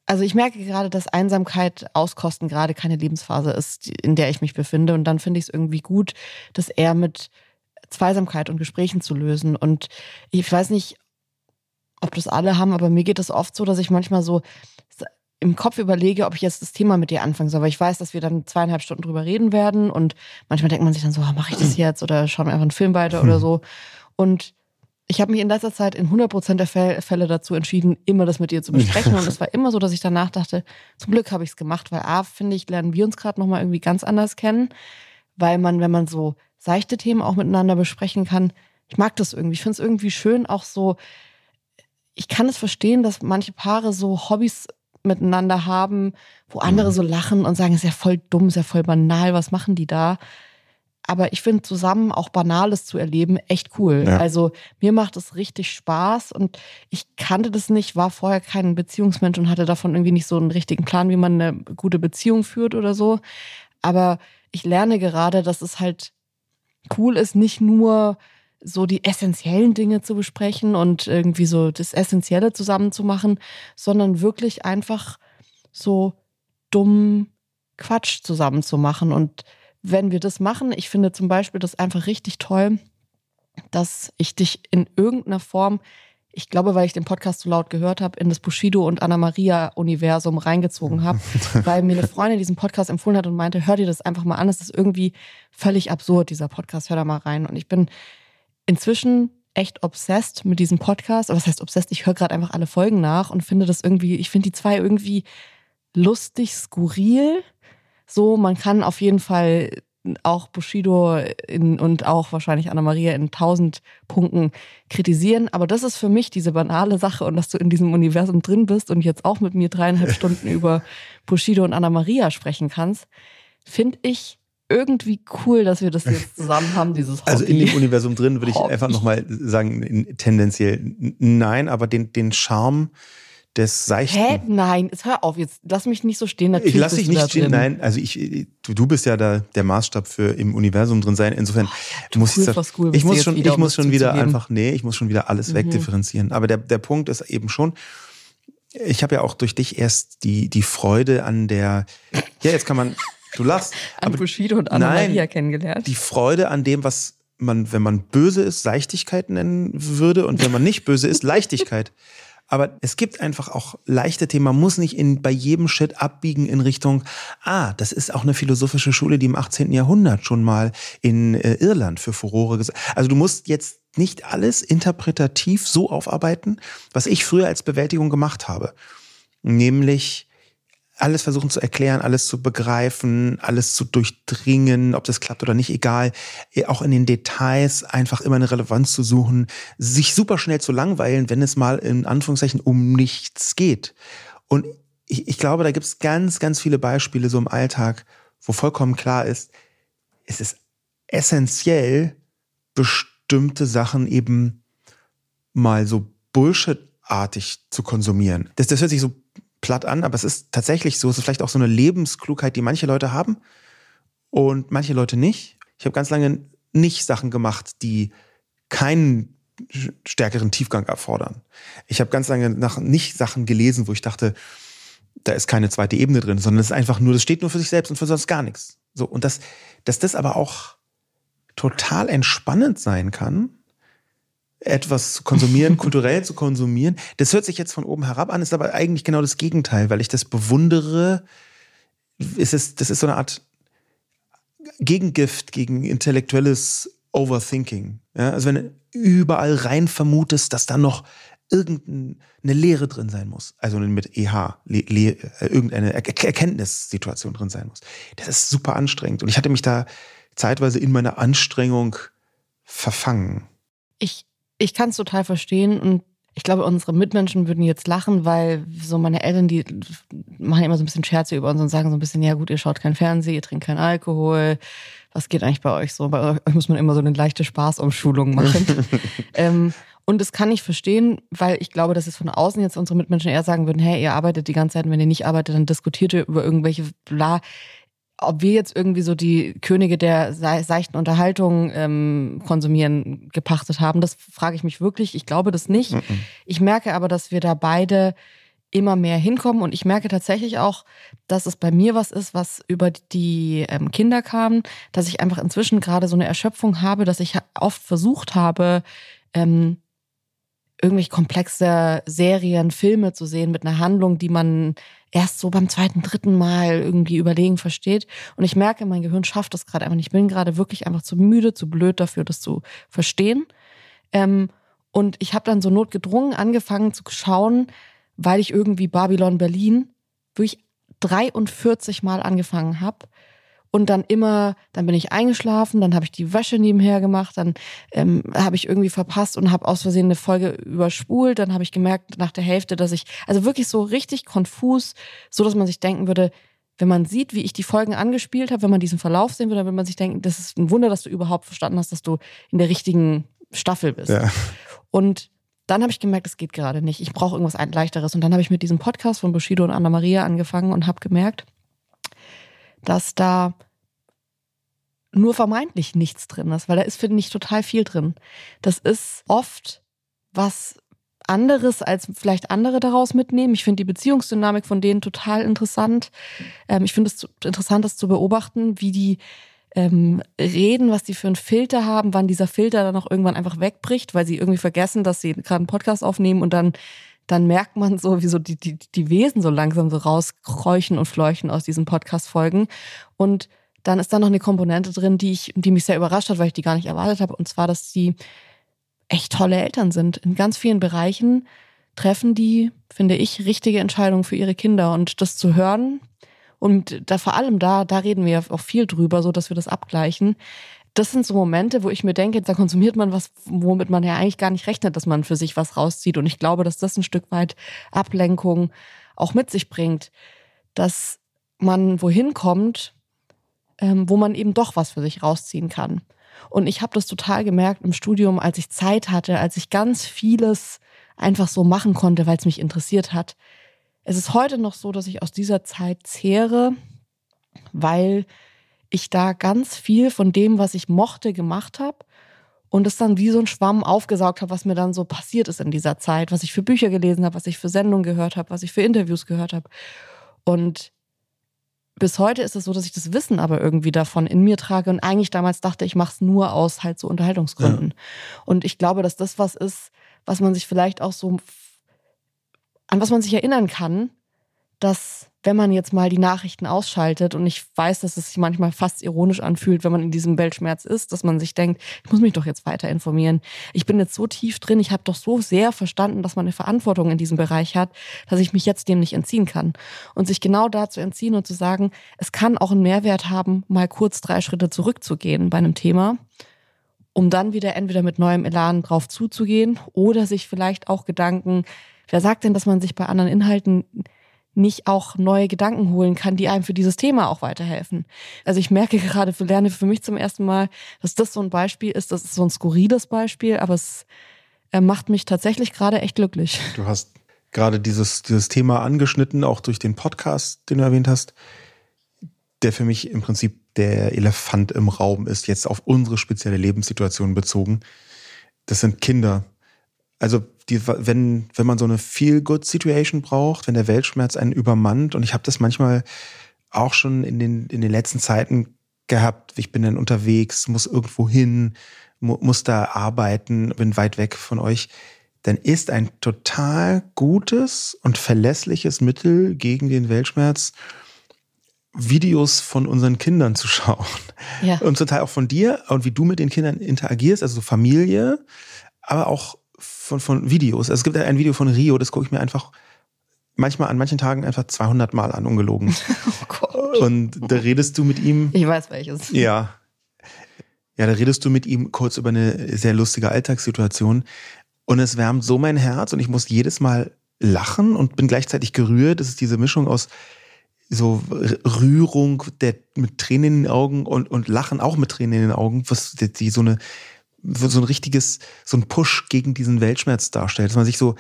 also ich merke gerade, dass Einsamkeit auskosten gerade keine Lebensphase ist, in der ich mich befinde und dann finde ich es irgendwie gut, das eher mit Zweisamkeit und Gesprächen zu lösen. Und ich weiß nicht, ob das alle haben, aber mir geht es oft so, dass ich manchmal so im Kopf überlege, ob ich jetzt das Thema mit dir anfangen soll, weil ich weiß, dass wir dann zweieinhalb Stunden drüber reden werden und manchmal denkt man sich dann so, mache ich das jetzt oder schauen wir einfach einen Film weiter oder so. Und ich habe mich in letzter Zeit in 100% der Fälle dazu entschieden, immer das mit dir zu besprechen. Und es war immer so, dass ich danach dachte, zum Glück habe ich es gemacht, weil A, finde ich, lernen wir uns gerade nochmal irgendwie ganz anders kennen, weil man, wenn man so seichte Themen auch miteinander besprechen kann, ich mag das irgendwie. Ich finde es irgendwie schön, auch so, ich kann es verstehen, dass manche Paare so Hobbys miteinander haben, wo andere mhm. so lachen und sagen, ist ja voll dumm, ist ja voll banal, was machen die da? Aber ich finde zusammen auch Banales zu erleben echt cool. Ja. Also mir macht es richtig Spaß und ich kannte das nicht, war vorher kein Beziehungsmensch und hatte davon irgendwie nicht so einen richtigen Plan, wie man eine gute Beziehung führt oder so. Aber ich lerne gerade, dass es halt cool ist, nicht nur so die essentiellen Dinge zu besprechen und irgendwie so das Essentielle zusammenzumachen, sondern wirklich einfach so dumm Quatsch zusammenzumachen. Und wenn wir das machen, ich finde zum Beispiel das einfach richtig toll, dass ich dich in irgendeiner Form, ich glaube, weil ich den Podcast so laut gehört habe, in das Bushido und Anna Maria Universum reingezogen habe, weil mir eine Freundin diesen Podcast empfohlen hat und meinte, hör dir das einfach mal an, es ist irgendwie völlig absurd, dieser Podcast, hör da mal rein. Und ich bin inzwischen echt obsessed mit diesem Podcast. Aber was heißt obsessed? Ich höre gerade einfach alle Folgen nach und finde das irgendwie, ich finde die zwei irgendwie lustig, skurril. So, man kann auf jeden Fall auch Bushido in, und auch wahrscheinlich Anna-Maria in tausend Punkten kritisieren. Aber das ist für mich diese banale Sache und dass du in diesem Universum drin bist und jetzt auch mit mir dreieinhalb Stunden über Bushido und Anna-Maria sprechen kannst, finde ich irgendwie cool, dass wir das jetzt zusammen haben, dieses Hobby. Also in dem Universum drin würde ich Hobby. einfach nochmal sagen, tendenziell nein, aber den, den Charme des seichten. Hä? Nein, jetzt hör auf, jetzt lass mich nicht so stehen. Natürlich ich lass dich nicht stehen, nein. Also ich, du, du bist ja da der Maßstab für im Universum drin sein. Insofern oh, muss ich sagen, cool, ich muss schon, ich muss schon wieder einfach, nee, ich muss schon wieder alles mhm. wegdifferenzieren. Aber der, der Punkt ist eben schon, ich habe ja auch durch dich erst die, die Freude an der, ja, jetzt kann man, du lachst. an Bushido und Anna nein, Maria kennengelernt. Die Freude an dem, was man, wenn man böse ist, Seichtigkeit nennen würde und wenn man nicht böse ist, Leichtigkeit. Aber es gibt einfach auch leichte Themen. Man muss nicht in, bei jedem Shit abbiegen in Richtung, ah, das ist auch eine philosophische Schule, die im 18. Jahrhundert schon mal in äh, Irland für Furore gesagt Also du musst jetzt nicht alles interpretativ so aufarbeiten, was ich früher als Bewältigung gemacht habe. Nämlich alles versuchen zu erklären, alles zu begreifen, alles zu durchdringen, ob das klappt oder nicht, egal. Äh, auch in den Details einfach immer eine Relevanz zu suchen, sich super schnell zu langweilen, wenn es mal in Anführungszeichen um nichts geht. Und ich, ich glaube, da gibt es ganz, ganz viele Beispiele so im Alltag, wo vollkommen klar ist, es ist essentiell, bestimmte Sachen eben mal so Bullshit-artig zu konsumieren. Das, das hört sich so platt an, aber es ist tatsächlich so. Es ist vielleicht auch so eine Lebensklugheit, die manche Leute haben und manche Leute nicht. Ich habe ganz lange nicht Sachen gemacht, die keinen stärkeren Tiefgang erfordern. Ich habe ganz lange nach nicht Sachen gelesen, wo ich dachte, da ist keine zweite Ebene drin, sondern es ist einfach nur, das steht nur für sich selbst und für sonst gar nichts. So und das, dass das aber auch total entspannend sein kann, etwas zu konsumieren, kulturell zu konsumieren. Das hört sich jetzt von oben herab an, ist aber eigentlich genau das Gegenteil, weil ich das bewundere. Ist es, das ist so eine Art Gegengift gegen intellektuelles Overthinking. Ja, also wenn du überall rein vermutest, dass da noch irgendeine Lehre drin sein muss, also mit EH, Le Le äh, irgendeine er Erkenntnissituation drin sein muss. Das ist super anstrengend. Und ich hatte mich da zeitweise in meiner Anstrengung verfangen. Ich ich kann es total verstehen und ich glaube, unsere Mitmenschen würden jetzt lachen, weil so meine Eltern, die machen immer so ein bisschen Scherze über uns und sagen so ein bisschen, ja gut, ihr schaut kein Fernsehen, ihr trinkt keinen Alkohol. Was geht eigentlich bei euch so? Bei euch muss man immer so eine leichte Spaßumschulung machen. ähm, und das kann ich verstehen, weil ich glaube, dass es von außen jetzt unsere Mitmenschen eher sagen würden, hey, ihr arbeitet die ganze Zeit, und wenn ihr nicht arbeitet, dann diskutiert ihr über irgendwelche bla ob wir jetzt irgendwie so die Könige der seichten Unterhaltung ähm, konsumieren gepachtet haben, das frage ich mich wirklich. Ich glaube das nicht. Mm -mm. Ich merke aber, dass wir da beide immer mehr hinkommen und ich merke tatsächlich auch, dass es bei mir was ist, was über die ähm, Kinder kam, dass ich einfach inzwischen gerade so eine Erschöpfung habe, dass ich oft versucht habe, ähm, irgendwelche komplexe Serien, Filme zu sehen mit einer Handlung, die man erst so beim zweiten, dritten Mal irgendwie überlegen versteht. Und ich merke, mein Gehirn schafft das gerade einfach nicht. Ich bin gerade wirklich einfach zu müde, zu blöd dafür, das zu verstehen. Ähm, und ich habe dann so notgedrungen angefangen zu schauen, weil ich irgendwie Babylon Berlin wirklich 43 Mal angefangen habe und dann immer, dann bin ich eingeschlafen, dann habe ich die Wäsche nebenher gemacht, dann ähm, habe ich irgendwie verpasst und habe aus Versehen eine Folge überspult, dann habe ich gemerkt nach der Hälfte, dass ich, also wirklich so richtig konfus, so dass man sich denken würde, wenn man sieht, wie ich die Folgen angespielt habe, wenn man diesen Verlauf sehen würde, dann würde man sich denken, das ist ein Wunder, dass du überhaupt verstanden hast, dass du in der richtigen Staffel bist. Ja. Und dann habe ich gemerkt, es geht gerade nicht. Ich brauche irgendwas leichteres. Und dann habe ich mit diesem Podcast von Bushido und Anna Maria angefangen und habe gemerkt, dass da nur vermeintlich nichts drin ist, weil da ist, finde ich, total viel drin. Das ist oft was anderes, als vielleicht andere daraus mitnehmen. Ich finde die Beziehungsdynamik von denen total interessant. Ähm, ich finde es interessant, das zu beobachten, wie die ähm, reden, was die für einen Filter haben, wann dieser Filter dann auch irgendwann einfach wegbricht, weil sie irgendwie vergessen, dass sie gerade einen Podcast aufnehmen und dann dann merkt man so, wie so die, die, die Wesen so langsam so rauskräuchen und fleuchen aus diesen Podcast-Folgen. Und dann ist da noch eine Komponente drin, die ich, die mich sehr überrascht hat, weil ich die gar nicht erwartet habe. Und zwar, dass sie echt tolle Eltern sind. In ganz vielen Bereichen treffen die, finde ich, richtige Entscheidungen für ihre Kinder. Und das zu hören, und da vor allem da, da reden wir auch viel drüber, so dass wir das abgleichen das sind so Momente, wo ich mir denke, da konsumiert man was, womit man ja eigentlich gar nicht rechnet, dass man für sich was rauszieht. Und ich glaube, dass das ein Stück weit Ablenkung auch mit sich bringt, dass man wohin kommt, ähm, wo man eben doch was für sich rausziehen kann. Und ich habe das total gemerkt im Studium, als ich Zeit hatte, als ich ganz vieles einfach so machen konnte, weil es mich interessiert hat. Es ist heute noch so, dass ich aus dieser Zeit zehre, weil ich da ganz viel von dem, was ich mochte, gemacht habe und es dann wie so ein Schwamm aufgesaugt habe, was mir dann so passiert ist in dieser Zeit, was ich für Bücher gelesen habe, was ich für Sendungen gehört habe, was ich für Interviews gehört habe. Und bis heute ist es so, dass ich das Wissen aber irgendwie davon in mir trage und eigentlich damals dachte, ich mache es nur aus halt so Unterhaltungsgründen. Ja. Und ich glaube, dass das was ist, was man sich vielleicht auch so an was man sich erinnern kann, dass wenn man jetzt mal die Nachrichten ausschaltet und ich weiß, dass es sich manchmal fast ironisch anfühlt, wenn man in diesem Weltschmerz ist, dass man sich denkt, ich muss mich doch jetzt weiter informieren. Ich bin jetzt so tief drin, ich habe doch so sehr verstanden, dass man eine Verantwortung in diesem Bereich hat, dass ich mich jetzt dem nicht entziehen kann. Und sich genau da zu entziehen und zu sagen, es kann auch einen Mehrwert haben, mal kurz drei Schritte zurückzugehen bei einem Thema, um dann wieder entweder mit neuem Elan drauf zuzugehen oder sich vielleicht auch Gedanken, wer sagt denn, dass man sich bei anderen Inhalten nicht auch neue Gedanken holen kann, die einem für dieses Thema auch weiterhelfen. Also ich merke gerade, lerne für mich zum ersten Mal, dass das so ein Beispiel ist, das ist so ein skurriles Beispiel, aber es macht mich tatsächlich gerade echt glücklich. Du hast gerade dieses, dieses Thema angeschnitten, auch durch den Podcast, den du erwähnt hast, der für mich im Prinzip der Elefant im Raum ist, jetzt auf unsere spezielle Lebenssituation bezogen. Das sind Kinder. Also die, wenn, wenn man so eine Feel-Good-Situation braucht, wenn der Weltschmerz einen übermannt, und ich habe das manchmal auch schon in den, in den letzten Zeiten gehabt, ich bin dann unterwegs, muss irgendwo hin, mu muss da arbeiten, bin weit weg von euch, dann ist ein total gutes und verlässliches Mittel gegen den Weltschmerz, Videos von unseren Kindern zu schauen. Ja. Und zum Teil auch von dir und wie du mit den Kindern interagierst, also Familie, aber auch von, von Videos. Also es gibt ein Video von Rio, das gucke ich mir einfach manchmal an manchen Tagen einfach 200 Mal an, ungelogen. Oh Gott. Und da redest du mit ihm. Ich weiß welches. Ja. Ja, da redest du mit ihm kurz über eine sehr lustige Alltagssituation. Und es wärmt so mein Herz und ich muss jedes Mal lachen und bin gleichzeitig gerührt. Das ist diese Mischung aus so Rührung der, mit Tränen in den Augen und, und Lachen auch mit Tränen in den Augen, was die, die so eine so ein richtiges, so ein Push gegen diesen Weltschmerz darstellt, dass man sich so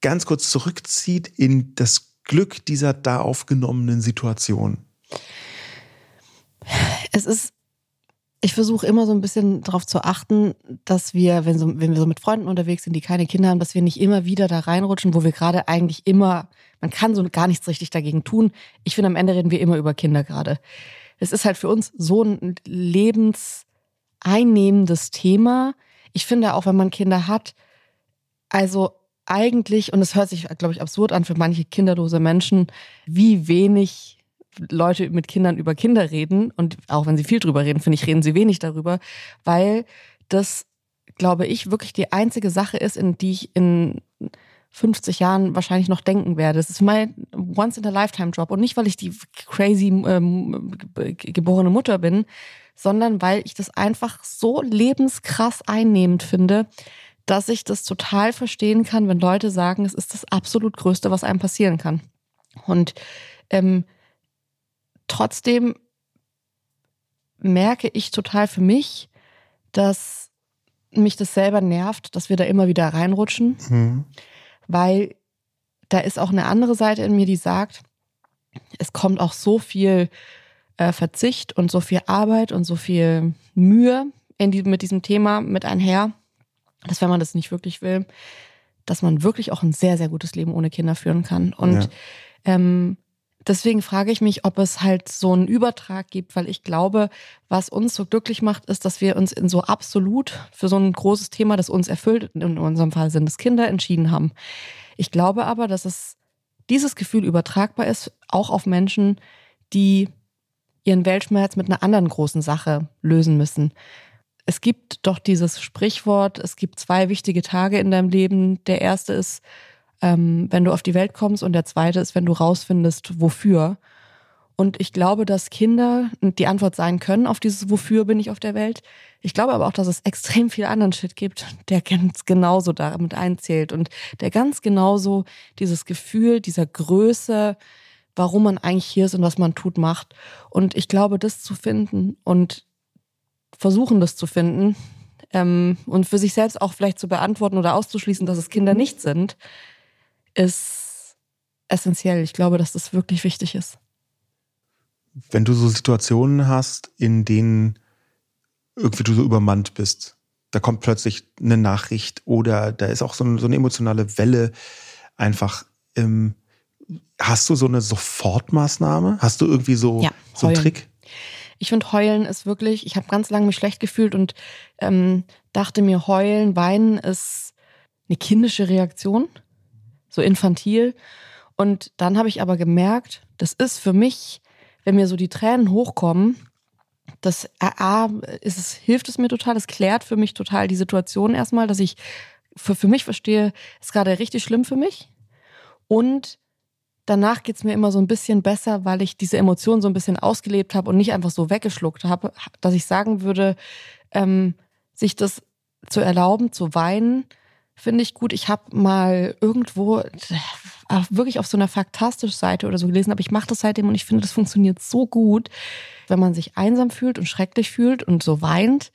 ganz kurz zurückzieht in das Glück dieser da aufgenommenen Situation. Es ist, ich versuche immer so ein bisschen darauf zu achten, dass wir, wenn, so, wenn wir so mit Freunden unterwegs sind, die keine Kinder haben, dass wir nicht immer wieder da reinrutschen, wo wir gerade eigentlich immer, man kann so gar nichts richtig dagegen tun. Ich finde, am Ende reden wir immer über Kinder gerade. Es ist halt für uns so ein Lebens, einnehmendes Thema. Ich finde auch, wenn man Kinder hat, also eigentlich, und es hört sich, glaube ich, absurd an für manche kinderlose Menschen, wie wenig Leute mit Kindern über Kinder reden. Und auch wenn sie viel drüber reden, finde ich, reden sie wenig darüber, weil das, glaube ich, wirklich die einzige Sache ist, in die ich in 50 Jahren wahrscheinlich noch denken werde. Das ist mein Once-in-a-Lifetime-Job. Und nicht, weil ich die crazy ähm, geborene Mutter bin, sondern weil ich das einfach so lebenskrass einnehmend finde, dass ich das total verstehen kann, wenn Leute sagen, es ist das absolut Größte, was einem passieren kann. Und ähm, trotzdem merke ich total für mich, dass mich das selber nervt, dass wir da immer wieder reinrutschen, mhm. weil da ist auch eine andere Seite in mir, die sagt, es kommt auch so viel äh, Verzicht und so viel Arbeit und so viel Mühe in die, mit diesem Thema mit einher, dass wenn man das nicht wirklich will, dass man wirklich auch ein sehr, sehr gutes Leben ohne Kinder führen kann. Und ja. ähm, deswegen frage ich mich, ob es halt so einen Übertrag gibt, weil ich glaube, was uns so glücklich macht, ist, dass wir uns in so absolut für so ein großes Thema, das uns erfüllt, in unserem Fall sind es Kinder, entschieden haben. Ich glaube aber, dass es dieses Gefühl übertragbar ist, auch auf Menschen, die ihren Weltschmerz mit einer anderen großen Sache lösen müssen. Es gibt doch dieses Sprichwort, es gibt zwei wichtige Tage in deinem Leben. Der erste ist, ähm, wenn du auf die Welt kommst und der zweite ist, wenn du rausfindest, wofür. Und ich glaube, dass Kinder die Antwort sein können auf dieses Wofür bin ich auf der Welt. Ich glaube aber auch, dass es extrem viel anderen Shit gibt, der ganz genauso damit einzählt und der ganz genauso dieses Gefühl dieser Größe, warum man eigentlich hier ist und was man tut, macht. Und ich glaube, das zu finden und versuchen, das zu finden ähm, und für sich selbst auch vielleicht zu beantworten oder auszuschließen, dass es Kinder nicht sind, ist essentiell. Ich glaube, dass das wirklich wichtig ist. Wenn du so Situationen hast, in denen irgendwie du so übermannt bist, da kommt plötzlich eine Nachricht oder da ist auch so eine, so eine emotionale Welle einfach. Ähm, hast du so eine Sofortmaßnahme? Hast du irgendwie so, ja, so einen Trick? Ich finde, heulen ist wirklich, ich habe ganz lange mich schlecht gefühlt und ähm, dachte mir, heulen, weinen ist eine kindische Reaktion, so infantil. Und dann habe ich aber gemerkt, das ist für mich, wenn mir so die Tränen hochkommen, das A, ist es, hilft es mir total, es klärt für mich total die Situation erstmal, dass ich für, für mich verstehe, ist gerade richtig schlimm für mich. Und danach geht es mir immer so ein bisschen besser, weil ich diese Emotionen so ein bisschen ausgelebt habe und nicht einfach so weggeschluckt habe, dass ich sagen würde, ähm, sich das zu erlauben, zu weinen, finde ich gut. Ich habe mal irgendwo äh, wirklich auf so einer faktastisch Seite oder so gelesen, aber ich mache das seitdem und ich finde, das funktioniert so gut, wenn man sich einsam fühlt und schrecklich fühlt und so weint,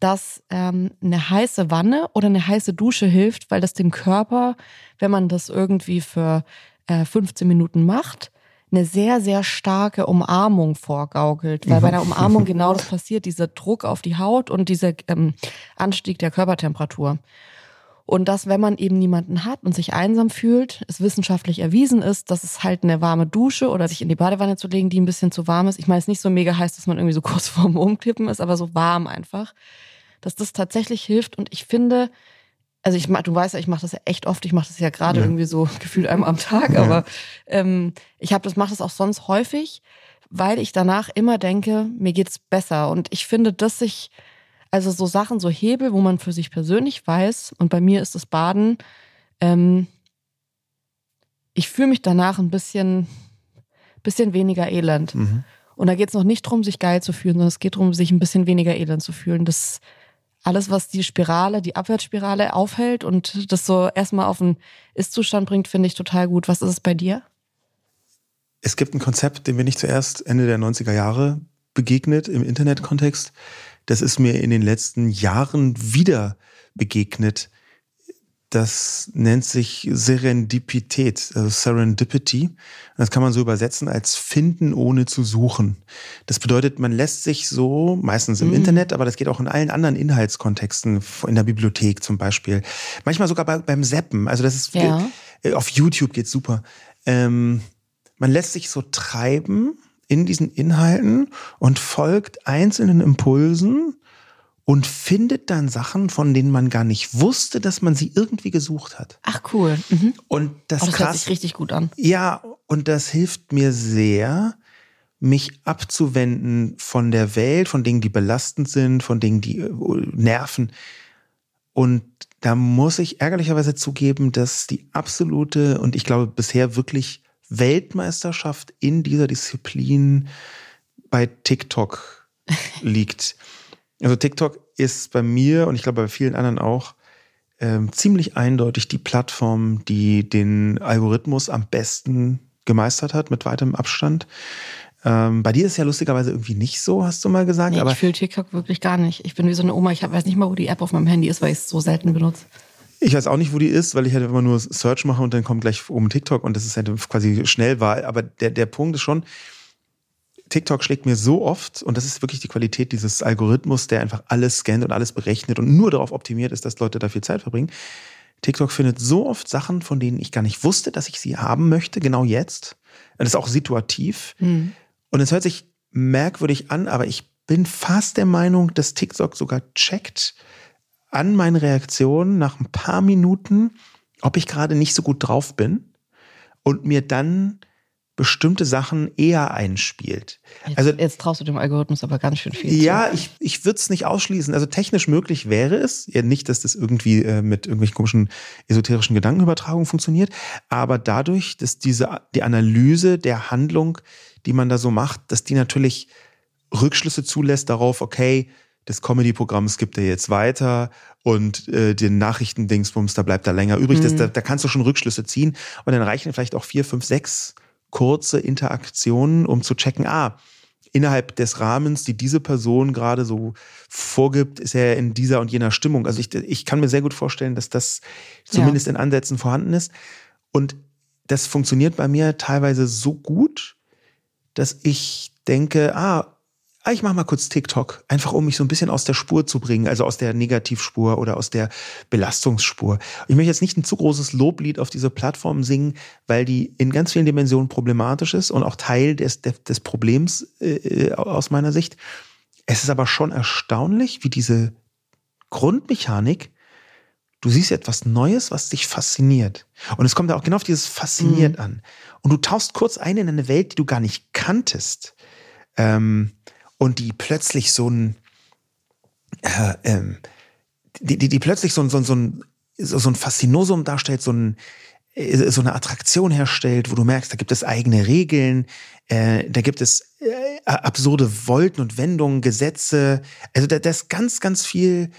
dass ähm, eine heiße Wanne oder eine heiße Dusche hilft, weil das dem Körper, wenn man das irgendwie für äh, 15 Minuten macht, eine sehr, sehr starke Umarmung vorgaukelt. Weil bei einer Umarmung genau das passiert, dieser Druck auf die Haut und dieser ähm, Anstieg der Körpertemperatur. Und dass, wenn man eben niemanden hat und sich einsam fühlt, es wissenschaftlich erwiesen ist, dass es halt eine warme Dusche oder sich in die Badewanne zu legen, die ein bisschen zu warm ist. Ich meine, es ist nicht so mega heiß, dass man irgendwie so kurz vorm Umkippen ist, aber so warm einfach. Dass das tatsächlich hilft. Und ich finde, also ich du weißt ja, ich mache das ja echt oft, ich mache das ja gerade ja. irgendwie so gefühlt einmal am Tag, ja. aber ähm, ich habe das, mache das auch sonst häufig, weil ich danach immer denke, mir geht's besser. Und ich finde, dass sich also so Sachen, so Hebel, wo man für sich persönlich weiß, und bei mir ist das Baden, ähm, ich fühle mich danach ein bisschen, bisschen weniger elend. Mhm. Und da geht es noch nicht darum, sich geil zu fühlen, sondern es geht darum, sich ein bisschen weniger elend zu fühlen. Das alles, was die Spirale, die Abwärtsspirale aufhält und das so erstmal auf den Ist-Zustand bringt, finde ich total gut. Was ist es bei dir? Es gibt ein Konzept, dem bin ich zuerst Ende der 90er Jahre begegnet im Internetkontext das ist mir in den letzten Jahren wieder begegnet. Das nennt sich Serendipität, also Serendipity. Das kann man so übersetzen als finden ohne zu suchen. Das bedeutet, man lässt sich so, meistens im mhm. Internet, aber das geht auch in allen anderen Inhaltskontexten, in der Bibliothek zum Beispiel. Manchmal sogar bei, beim Seppen. Also das ist, ja. Äh, auf YouTube geht's super. Ähm, man lässt sich so treiben in diesen Inhalten und folgt einzelnen Impulsen und findet dann Sachen, von denen man gar nicht wusste, dass man sie irgendwie gesucht hat. Ach cool. Mhm. Und das, oh, das krass, hört sich richtig gut an. Ja, und das hilft mir sehr, mich abzuwenden von der Welt, von Dingen, die belastend sind, von Dingen, die äh, nerven. Und da muss ich ärgerlicherweise zugeben, dass die absolute und ich glaube bisher wirklich Weltmeisterschaft in dieser Disziplin bei TikTok liegt. Also TikTok ist bei mir und ich glaube bei vielen anderen auch ähm, ziemlich eindeutig die Plattform, die den Algorithmus am besten gemeistert hat, mit weitem Abstand. Ähm, bei dir ist ja lustigerweise irgendwie nicht so, hast du mal gesagt. Nee, aber ich fühle TikTok wirklich gar nicht. Ich bin wie so eine Oma, ich weiß nicht mal, wo die App auf meinem Handy ist, weil ich es so selten benutze. Ich weiß auch nicht, wo die ist, weil ich halt immer nur Search mache und dann kommt gleich oben TikTok und das ist halt quasi Schnellwahl. Aber der, der Punkt ist schon, TikTok schlägt mir so oft, und das ist wirklich die Qualität dieses Algorithmus, der einfach alles scannt und alles berechnet und nur darauf optimiert ist, dass Leute da viel Zeit verbringen. TikTok findet so oft Sachen, von denen ich gar nicht wusste, dass ich sie haben möchte, genau jetzt. Das ist auch situativ. Mhm. Und es hört sich merkwürdig an, aber ich bin fast der Meinung, dass TikTok sogar checkt, an meine Reaktion nach ein paar Minuten, ob ich gerade nicht so gut drauf bin und mir dann bestimmte Sachen eher einspielt. Jetzt, also jetzt traust du dem Algorithmus aber ganz schön viel. Ja, zu. ich, ich würde es nicht ausschließen. Also technisch möglich wäre es. Ja, nicht, dass das irgendwie äh, mit irgendwelchen komischen esoterischen Gedankenübertragungen funktioniert, aber dadurch, dass diese die Analyse der Handlung, die man da so macht, dass die natürlich Rückschlüsse zulässt darauf, okay, des Comedy-Programms gibt er jetzt weiter und äh, den Nachrichtendingsbums, da bleibt er länger übrig. Mhm. Das, da, da kannst du schon Rückschlüsse ziehen und dann reichen vielleicht auch vier, fünf, sechs kurze Interaktionen, um zu checken, ah, innerhalb des Rahmens, die diese Person gerade so vorgibt, ist er in dieser und jener Stimmung. Also ich, ich kann mir sehr gut vorstellen, dass das zumindest ja. in Ansätzen vorhanden ist. Und das funktioniert bei mir teilweise so gut, dass ich denke, ah, ah, ich mache mal kurz TikTok, einfach um mich so ein bisschen aus der Spur zu bringen, also aus der Negativspur oder aus der Belastungsspur. Ich möchte jetzt nicht ein zu großes Loblied auf diese Plattform singen, weil die in ganz vielen Dimensionen problematisch ist und auch Teil des, des Problems äh, aus meiner Sicht. Es ist aber schon erstaunlich, wie diese Grundmechanik, du siehst etwas Neues, was dich fasziniert. Und es kommt ja auch genau auf dieses Fasziniert mhm. an. Und du tauchst kurz ein in eine Welt, die du gar nicht kanntest. Ähm, und die plötzlich so ein, äh, ähm, die, die, die plötzlich so, so, so, ein, so ein Faszinosum darstellt, so, ein, äh, so eine Attraktion herstellt, wo du merkst, da gibt es eigene Regeln, äh, da gibt es äh, absurde Wolten und Wendungen, Gesetze. Also da, da ist ganz, ganz viel,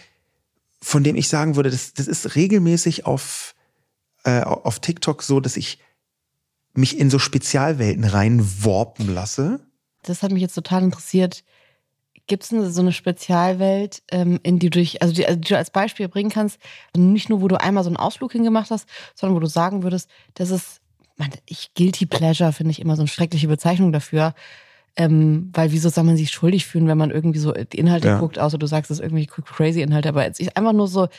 von dem ich sagen würde, das, das ist regelmäßig auf, äh, auf TikTok so, dass ich mich in so Spezialwelten reinworpen lasse. Das hat mich jetzt total interessiert. Gibt es so eine Spezialwelt, ähm, in die du dich, also die, also die, du als Beispiel bringen kannst, nicht nur, wo du einmal so einen Ausflug hingemacht hast, sondern wo du sagen würdest, das ist, man, ich Guilty Pleasure finde ich immer so eine schreckliche Bezeichnung dafür. Ähm, weil wieso soll man sich schuldig fühlen, wenn man irgendwie so die Inhalte ja. guckt, außer du sagst, es ist irgendwie crazy Inhalte, aber jetzt einfach nur so,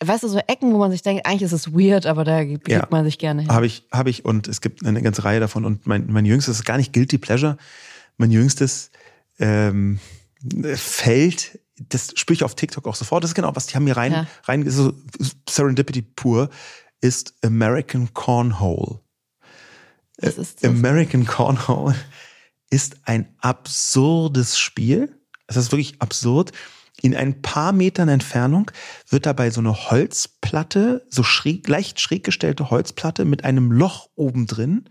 weißt du, so Ecken, wo man sich denkt, eigentlich ist es weird, aber da gibt ja, man sich gerne hin. Habe ich, habe ich und es gibt eine ganze Reihe davon und mein, mein jüngstes ist gar nicht Guilty Pleasure. Mein jüngstes ähm, Feld, das spüre ich auf TikTok auch sofort. Das ist genau was, die haben mir rein, ja. rein so Serendipity pur, ist American Cornhole. Was ist das? American Cornhole ist ein absurdes Spiel. Es ist wirklich absurd. In ein paar Metern Entfernung wird dabei so eine Holzplatte, so schräg, leicht schräg gestellte Holzplatte mit einem Loch oben drin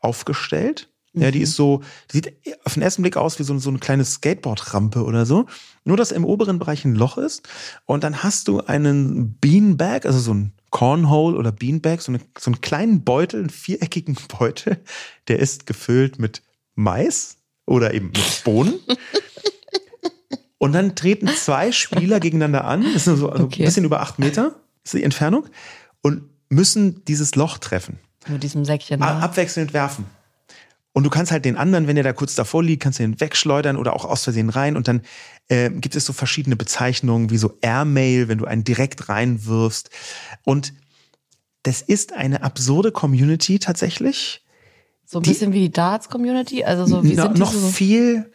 aufgestellt. Ja, die mhm. ist so, die sieht auf den ersten Blick aus wie so, so eine kleine Skateboard-Rampe oder so. Nur, dass im oberen Bereich ein Loch ist. Und dann hast du einen Beanbag, also so ein Cornhole oder Beanbag, so, eine, so einen kleinen Beutel, einen viereckigen Beutel. Der ist gefüllt mit Mais oder eben mit Bohnen. Und dann treten zwei Spieler gegeneinander an. Das ist so also okay. ein bisschen über acht Meter, ist die Entfernung. Und müssen dieses Loch treffen. Mit diesem Säckchen. Ne? Abwechselnd werfen. Und du kannst halt den anderen, wenn der da kurz davor liegt, kannst du den wegschleudern oder auch aus Versehen rein. Und dann äh, gibt es so verschiedene Bezeichnungen wie so Airmail, wenn du einen direkt reinwirfst. Und das ist eine absurde Community tatsächlich. So ein bisschen wie die Darts-Community? Also so wie no, sind noch so viel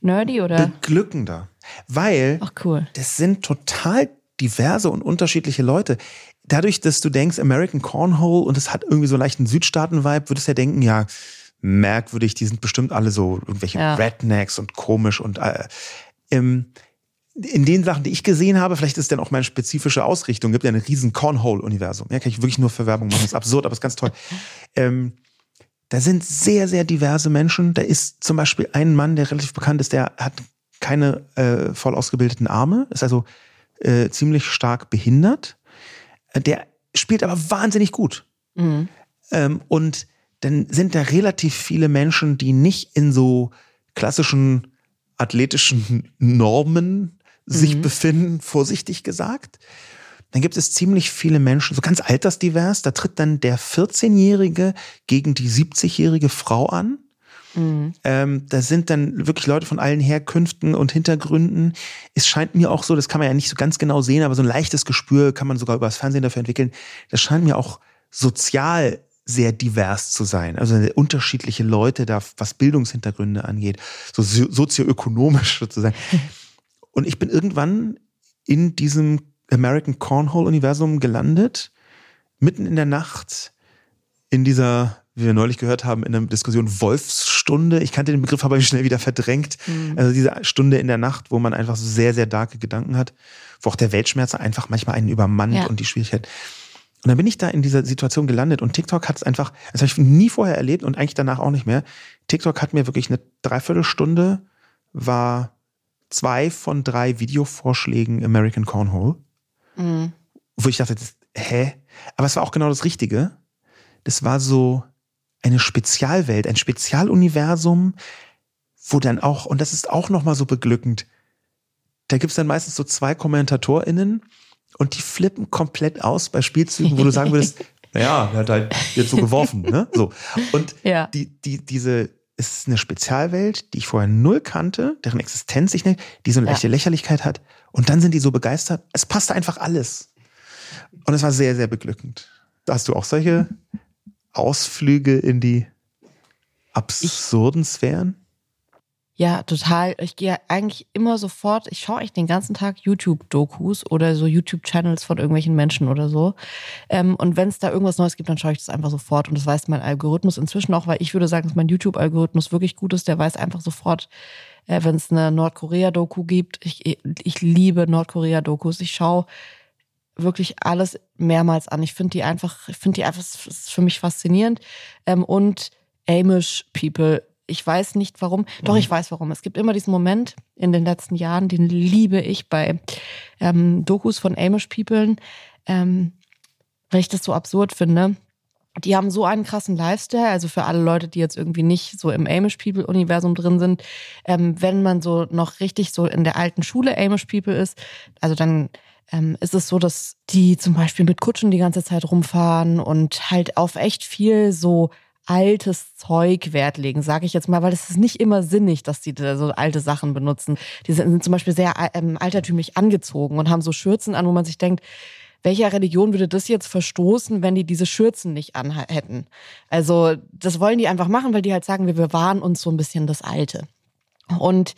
nerdy oder beglückender. Weil Ach, cool. das sind total diverse und unterschiedliche Leute. Dadurch, dass du denkst, American Cornhole und es hat irgendwie so leichten Südstaaten-Vibe, würdest du ja denken, ja, merkwürdig, die sind bestimmt alle so irgendwelche ja. Rednecks und komisch und äh, ähm, in den Sachen, die ich gesehen habe, vielleicht ist es dann auch meine spezifische Ausrichtung, gibt ja ein riesen Cornhole-Universum. Ja, kann ich wirklich nur für Werbung machen, das ist absurd, aber ist ganz toll. Ähm, da sind sehr, sehr diverse Menschen. Da ist zum Beispiel ein Mann, der relativ bekannt ist, der hat keine äh, voll ausgebildeten Arme, ist also äh, ziemlich stark behindert. Äh, der spielt aber wahnsinnig gut. Mhm. Ähm, und dann sind da relativ viele Menschen, die nicht in so klassischen athletischen Normen sich mhm. befinden, vorsichtig gesagt. Dann gibt es ziemlich viele Menschen, so ganz altersdivers, da tritt dann der 14-Jährige gegen die 70-jährige Frau an. Mhm. Ähm, da sind dann wirklich Leute von allen Herkünften und Hintergründen. Es scheint mir auch so, das kann man ja nicht so ganz genau sehen, aber so ein leichtes Gespür kann man sogar über das Fernsehen dafür entwickeln. Das scheint mir auch sozial sehr divers zu sein. Also unterschiedliche Leute da, was Bildungshintergründe angeht, so sozioökonomisch sozusagen. Und ich bin irgendwann in diesem American Cornhole-Universum gelandet, mitten in der Nacht, in dieser, wie wir neulich gehört haben, in der Diskussion Wolfsstunde. Ich kannte den Begriff, aber schnell wieder verdrängt. Mhm. Also diese Stunde in der Nacht, wo man einfach so sehr, sehr darke Gedanken hat, wo auch der Weltschmerz einfach manchmal einen übermannt ja. und die Schwierigkeit. Und dann bin ich da in dieser Situation gelandet und TikTok hat es einfach, das habe ich nie vorher erlebt und eigentlich danach auch nicht mehr. TikTok hat mir wirklich eine Dreiviertelstunde, war zwei von drei Videovorschlägen American Cornhole. Mhm. Wo ich dachte, das, hä? Aber es war auch genau das Richtige. Das war so eine Spezialwelt, ein Spezialuniversum, wo dann auch, und das ist auch nochmal so beglückend, da gibt es dann meistens so zwei KommentatorInnen, und die flippen komplett aus bei Spielzügen, wo du sagen würdest, naja, er hat halt jetzt so geworfen, ne? So. Und ja. die, die, diese es ist eine Spezialwelt, die ich vorher null kannte, deren Existenz ich nicht, die so eine leichte Lächerlichkeit hat. Und dann sind die so begeistert. Es passte einfach alles. Und es war sehr, sehr beglückend. Hast du auch solche Ausflüge in die absurden Sphären? Ja, total. Ich gehe eigentlich immer sofort, ich schaue echt den ganzen Tag YouTube-Dokus oder so YouTube-Channels von irgendwelchen Menschen oder so. Ähm, und wenn es da irgendwas Neues gibt, dann schaue ich das einfach sofort. Und das weiß mein Algorithmus inzwischen auch, weil ich würde sagen, dass mein YouTube-Algorithmus wirklich gut ist. Der weiß einfach sofort, äh, wenn es eine Nordkorea-Doku gibt. Ich, ich liebe Nordkorea-Dokus. Ich schaue wirklich alles mehrmals an. Ich finde die einfach, ich finde die einfach, ist für mich faszinierend. Ähm, und Amish People ich weiß nicht warum. Doch, mhm. ich weiß warum. Es gibt immer diesen Moment in den letzten Jahren, den liebe ich bei ähm, Dokus von Amish People, ähm, weil ich das so absurd finde. Die haben so einen krassen Lifestyle, also für alle Leute, die jetzt irgendwie nicht so im Amish People Universum drin sind, ähm, wenn man so noch richtig so in der alten Schule Amish People ist, also dann ähm, ist es so, dass die zum Beispiel mit Kutschen die ganze Zeit rumfahren und halt auf echt viel so altes Zeug Wert legen, sage ich jetzt mal, weil es ist nicht immer sinnig, dass die so alte Sachen benutzen. Die sind, zum Beispiel sehr ähm, altertümlich angezogen und haben so Schürzen an, wo man sich denkt, welcher Religion würde das jetzt verstoßen, wenn die diese Schürzen nicht an hätten? Also das wollen die einfach machen, weil die halt sagen, wir bewahren uns so ein bisschen das Alte. Und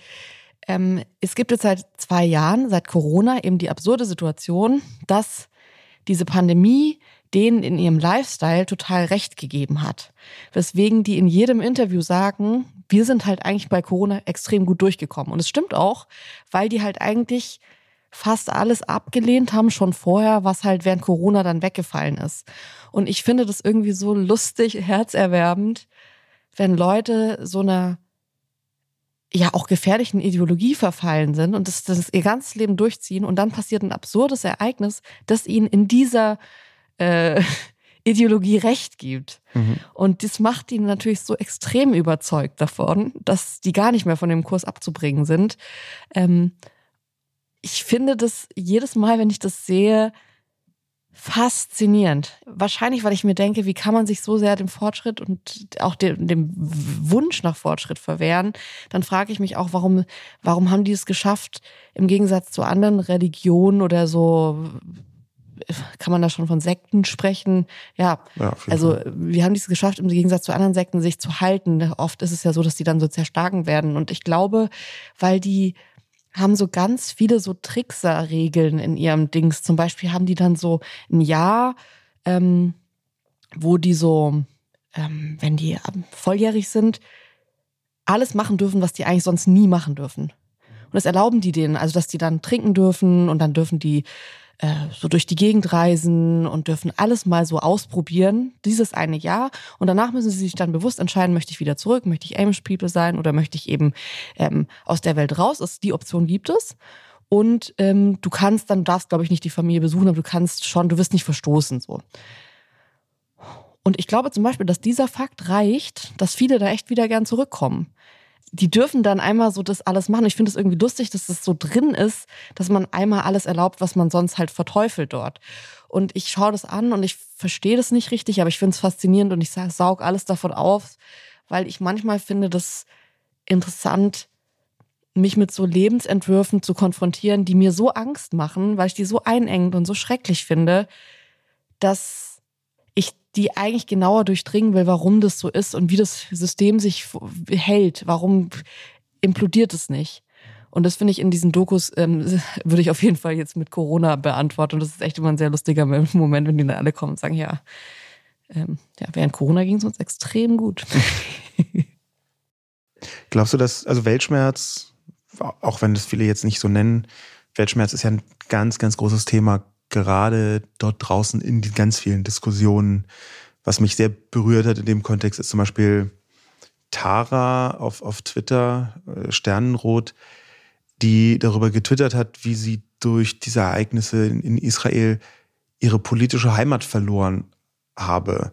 ähm, es gibt jetzt seit zwei Jahren, seit Corona, eben die absurde Situation, dass diese Pandemie denen in ihrem Lifestyle total recht gegeben hat. Weswegen die in jedem Interview sagen, wir sind halt eigentlich bei Corona extrem gut durchgekommen. Und es stimmt auch, weil die halt eigentlich fast alles abgelehnt haben schon vorher, was halt während Corona dann weggefallen ist. Und ich finde das irgendwie so lustig, herzerwerbend, wenn Leute so einer ja auch gefährlichen Ideologie verfallen sind und das, das ihr ganzes Leben durchziehen und dann passiert ein absurdes Ereignis, das ihnen in dieser äh, Ideologie recht gibt. Mhm. Und das macht ihn natürlich so extrem überzeugt davon, dass die gar nicht mehr von dem Kurs abzubringen sind. Ähm, ich finde das jedes Mal, wenn ich das sehe, faszinierend. Wahrscheinlich, weil ich mir denke, wie kann man sich so sehr dem Fortschritt und auch dem, dem Wunsch nach Fortschritt verwehren? Dann frage ich mich auch, warum, warum haben die es geschafft, im Gegensatz zu anderen Religionen oder so kann man da schon von Sekten sprechen? Ja, ja also Fall. wir haben dies geschafft, im Gegensatz zu anderen Sekten sich zu halten. Oft ist es ja so, dass die dann so zerstarken werden. Und ich glaube, weil die haben so ganz viele so Trickser-Regeln in ihrem Dings. Zum Beispiel haben die dann so ein Jahr, ähm, wo die so, ähm, wenn die volljährig sind, alles machen dürfen, was die eigentlich sonst nie machen dürfen. Und das erlauben die denen, also dass die dann trinken dürfen und dann dürfen die äh, so durch die Gegend reisen und dürfen alles mal so ausprobieren, dieses eine Jahr. Und danach müssen sie sich dann bewusst entscheiden, möchte ich wieder zurück, möchte ich Amish People sein oder möchte ich eben ähm, aus der Welt raus. Also die Option gibt es. Und ähm, du kannst dann, darfst, glaube ich, nicht die Familie besuchen, aber du kannst schon, du wirst nicht verstoßen so. Und ich glaube zum Beispiel, dass dieser Fakt reicht, dass viele da echt wieder gern zurückkommen die dürfen dann einmal so das alles machen. Ich finde es irgendwie lustig, dass das so drin ist, dass man einmal alles erlaubt, was man sonst halt verteufelt dort. Und ich schaue das an und ich verstehe das nicht richtig, aber ich finde es faszinierend und ich saug alles davon auf, weil ich manchmal finde das interessant, mich mit so Lebensentwürfen zu konfrontieren, die mir so Angst machen, weil ich die so einengend und so schrecklich finde, dass die eigentlich genauer durchdringen will, warum das so ist und wie das System sich hält. Warum implodiert es nicht? Und das finde ich in diesen Dokus, ähm, würde ich auf jeden Fall jetzt mit Corona beantworten. Und das ist echt immer ein sehr lustiger Moment, wenn die dann alle kommen und sagen, ja, ähm, ja während Corona ging es uns extrem gut. Glaubst du, dass, also Weltschmerz, auch wenn das viele jetzt nicht so nennen, Weltschmerz ist ja ein ganz, ganz großes Thema, gerade dort draußen in den ganz vielen Diskussionen. Was mich sehr berührt hat in dem Kontext ist zum Beispiel Tara auf, auf Twitter, äh, Sternenrot, die darüber getwittert hat, wie sie durch diese Ereignisse in, in Israel ihre politische Heimat verloren habe.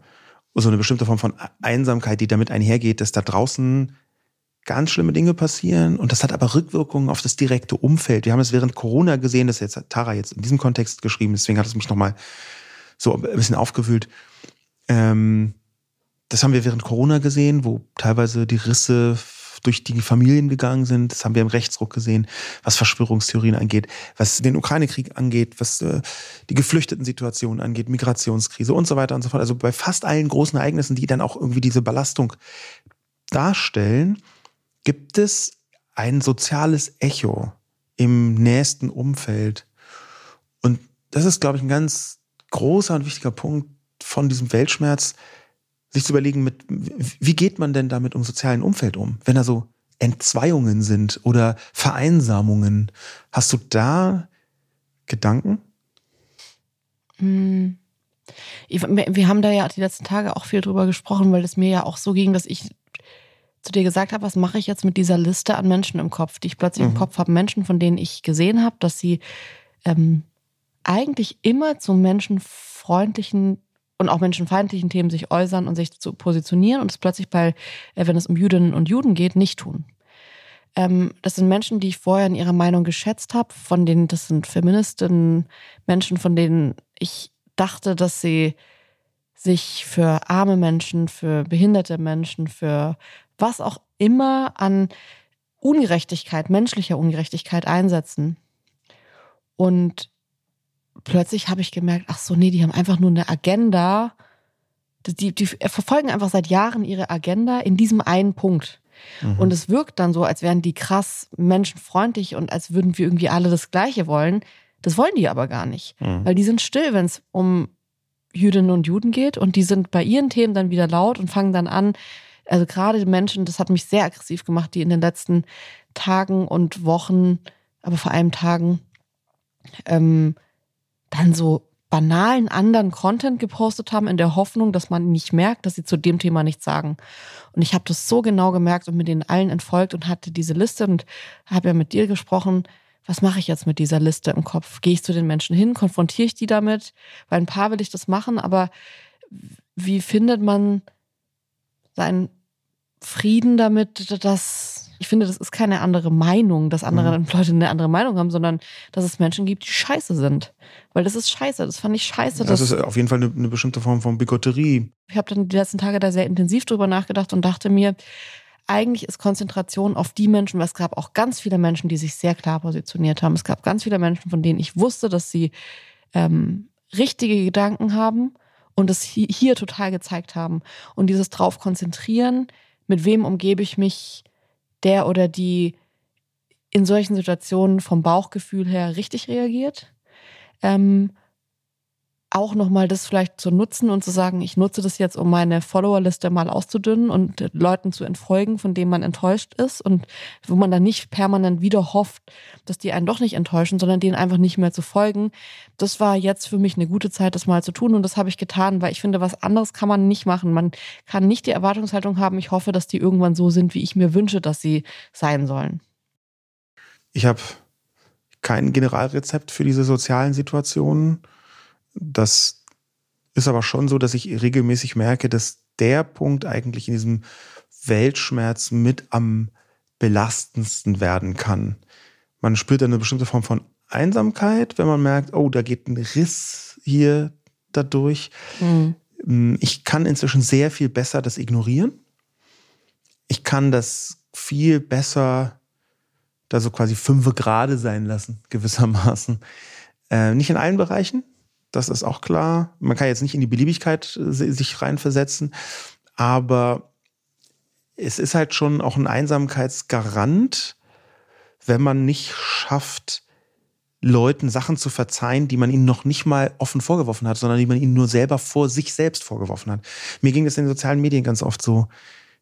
So eine bestimmte Form von Einsamkeit, die damit einhergeht, dass da draußen ganz schlimme Dinge passieren und das hat aber Rückwirkungen auf das direkte Umfeld. Wir haben es während Corona gesehen, das jetzt Tara jetzt in diesem Kontext geschrieben, deswegen hat es mich nochmal so ein bisschen aufgewühlt, ähm, das haben wir während Corona gesehen, wo teilweise die Risse durch die Familien gegangen sind. Das haben wir im Rechtsruck gesehen, was Verschwörungstheorien angeht, was den Ukraine-Krieg angeht, was äh, die Geflüchteten-Situation angeht, Migrationskrise und so weiter und so fort. Also bei fast allen großen Ereignissen, die dann auch irgendwie diese Belastung darstellen, gibt es ein soziales Echo im nächsten Umfeld. Und das ist, glaube ich, ein ganz großer und wichtiger Punkt von diesem Weltschmerz, sich zu überlegen, mit, wie geht man denn damit im sozialen Umfeld um, wenn da so Entzweiungen sind oder Vereinsamungen. Hast du da Gedanken? Hm. Wir haben da ja die letzten Tage auch viel drüber gesprochen, weil es mir ja auch so ging, dass ich zu dir gesagt habe, was mache ich jetzt mit dieser Liste an Menschen im Kopf, die ich plötzlich mhm. im Kopf habe, Menschen, von denen ich gesehen habe, dass sie ähm, eigentlich immer zu menschenfreundlichen und auch menschenfeindlichen Themen sich äußern und sich zu positionieren und es plötzlich bei, äh, wenn es um Jüdinnen und Juden geht, nicht tun. Ähm, das sind Menschen, die ich vorher in ihrer Meinung geschätzt habe, von denen, das sind Feministinnen, Menschen, von denen ich dachte, dass sie sich für arme Menschen, für behinderte Menschen, für was auch immer an Ungerechtigkeit, menschlicher Ungerechtigkeit einsetzen. Und plötzlich habe ich gemerkt, ach so, nee, die haben einfach nur eine Agenda. Die, die verfolgen einfach seit Jahren ihre Agenda in diesem einen Punkt. Mhm. Und es wirkt dann so, als wären die krass menschenfreundlich und als würden wir irgendwie alle das Gleiche wollen. Das wollen die aber gar nicht. Mhm. Weil die sind still, wenn es um Jüdinnen und Juden geht und die sind bei ihren Themen dann wieder laut und fangen dann an. Also gerade die Menschen, das hat mich sehr aggressiv gemacht, die in den letzten Tagen und Wochen, aber vor allem Tagen, ähm, dann so banalen anderen Content gepostet haben, in der Hoffnung, dass man nicht merkt, dass sie zu dem Thema nichts sagen. Und ich habe das so genau gemerkt und mit denen allen entfolgt und hatte diese Liste und habe ja mit dir gesprochen, was mache ich jetzt mit dieser Liste im Kopf? Gehe ich zu den Menschen hin, konfrontiere ich die damit? Weil ein paar will ich das machen, aber wie findet man seinen Frieden damit, dass ich finde, das ist keine andere Meinung, dass andere mhm. Leute eine andere Meinung haben, sondern dass es Menschen gibt, die scheiße sind. Weil das ist scheiße. Das fand ich scheiße. Das ist auf jeden Fall eine, eine bestimmte Form von Bigotterie. Ich habe dann die letzten Tage da sehr intensiv drüber nachgedacht und dachte mir, eigentlich ist Konzentration auf die Menschen, weil es gab auch ganz viele Menschen, die sich sehr klar positioniert haben. Es gab ganz viele Menschen, von denen ich wusste, dass sie ähm, richtige Gedanken haben und es hier, hier total gezeigt haben. Und dieses drauf konzentrieren, mit wem umgebe ich mich, der oder die in solchen Situationen vom Bauchgefühl her richtig reagiert. Ähm, auch nochmal das vielleicht zu nutzen und zu sagen, ich nutze das jetzt, um meine Followerliste mal auszudünnen und Leuten zu entfolgen, von denen man enttäuscht ist und wo man dann nicht permanent wieder hofft, dass die einen doch nicht enttäuschen, sondern denen einfach nicht mehr zu folgen. Das war jetzt für mich eine gute Zeit, das mal zu tun und das habe ich getan, weil ich finde, was anderes kann man nicht machen. Man kann nicht die Erwartungshaltung haben, ich hoffe, dass die irgendwann so sind, wie ich mir wünsche, dass sie sein sollen. Ich habe kein Generalrezept für diese sozialen Situationen das ist aber schon so, dass ich regelmäßig merke, dass der Punkt eigentlich in diesem Weltschmerz mit am belastendsten werden kann. Man spürt eine bestimmte Form von Einsamkeit, wenn man merkt, oh, da geht ein Riss hier dadurch. Mhm. Ich kann inzwischen sehr viel besser das ignorieren. Ich kann das viel besser da so quasi fünf Grade sein lassen, gewissermaßen. Äh, nicht in allen Bereichen, das ist auch klar. Man kann jetzt nicht in die Beliebigkeit äh, sich reinversetzen, aber es ist halt schon auch ein Einsamkeitsgarant, wenn man nicht schafft, Leuten Sachen zu verzeihen, die man ihnen noch nicht mal offen vorgeworfen hat, sondern die man ihnen nur selber vor sich selbst vorgeworfen hat. Mir ging es in den sozialen Medien ganz oft so,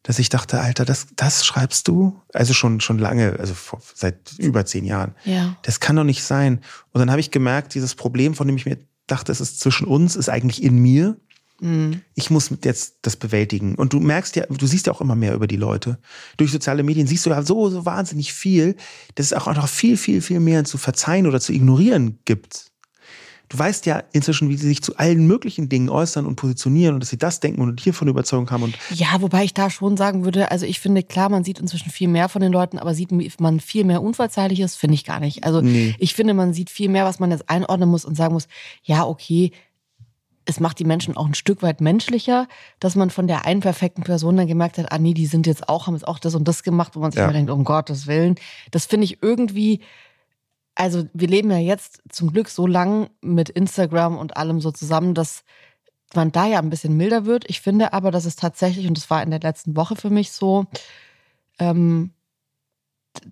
dass ich dachte, Alter, das, das schreibst du? Also schon, schon lange, also vor, seit über zehn Jahren. Ja. Das kann doch nicht sein. Und dann habe ich gemerkt, dieses Problem, von dem ich mir dachte, es ist zwischen uns, ist eigentlich in mir. Mhm. Ich muss jetzt das bewältigen. Und du merkst ja, du siehst ja auch immer mehr über die Leute. Durch soziale Medien siehst du ja so, so wahnsinnig viel, dass es auch noch viel, viel, viel mehr zu verzeihen oder zu ignorieren gibt. Du weißt ja inzwischen, wie sie sich zu allen möglichen Dingen äußern und positionieren und dass sie das denken und hiervon Überzeugung haben. Und ja, wobei ich da schon sagen würde, also ich finde, klar, man sieht inzwischen viel mehr von den Leuten, aber sieht man viel mehr Unverzeihliches, finde ich gar nicht. Also nee. ich finde, man sieht viel mehr, was man jetzt einordnen muss und sagen muss, ja, okay, es macht die Menschen auch ein Stück weit menschlicher, dass man von der einen perfekten Person dann gemerkt hat, ah nee, die sind jetzt auch, haben jetzt auch das und das gemacht, wo man sich Ja. immer denkt, um Gottes Willen. Das finde ich irgendwie, also wir leben ja jetzt zum Glück so lang mit Instagram und allem so zusammen, dass man da ja ein bisschen milder wird. Ich finde aber, dass es tatsächlich, und das war in der letzten Woche für mich so, ähm,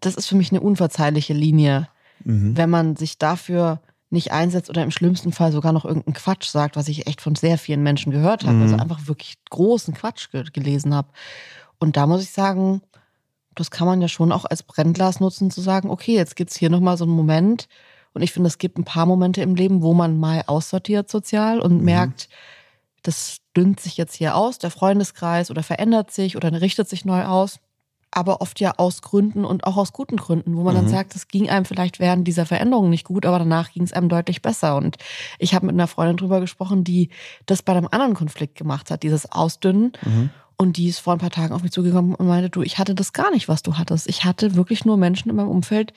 das ist für mich eine unverzeihliche Linie, Mhm. wenn man sich dafür nicht einsetzt oder im schlimmsten Fall sogar noch irgendeinen Quatsch sagt, was ich echt von sehr vielen Menschen gehört habe. Mhm. Also einfach wirklich großen Quatsch ge gelesen habe. Und da muss ich sagen, das kann man ja schon auch als Brennglas nutzen, zu sagen, okay, jetzt gibt's hier nochmal so einen Moment. Und ich finde, es gibt ein paar Momente im Leben, wo man mal aussortiert sozial und Mhm. merkt, das dünnt sich jetzt hier aus, der Freundeskreis oder verändert sich oder richtet sich neu aus. Aber oft ja aus Gründen und auch aus guten Gründen, wo man dann Mhm. sagt, es ging einem vielleicht während dieser Veränderung nicht gut, aber danach ging es einem deutlich besser. Und ich habe mit einer Freundin drüber gesprochen, die das bei einem anderen Konflikt gemacht hat, dieses Ausdünnen. Mhm. Und die ist vor ein paar Tagen auf mich zugekommen und meinte, du, ich hatte das gar nicht, was du hattest. Ich hatte wirklich nur Menschen in meinem Umfeld,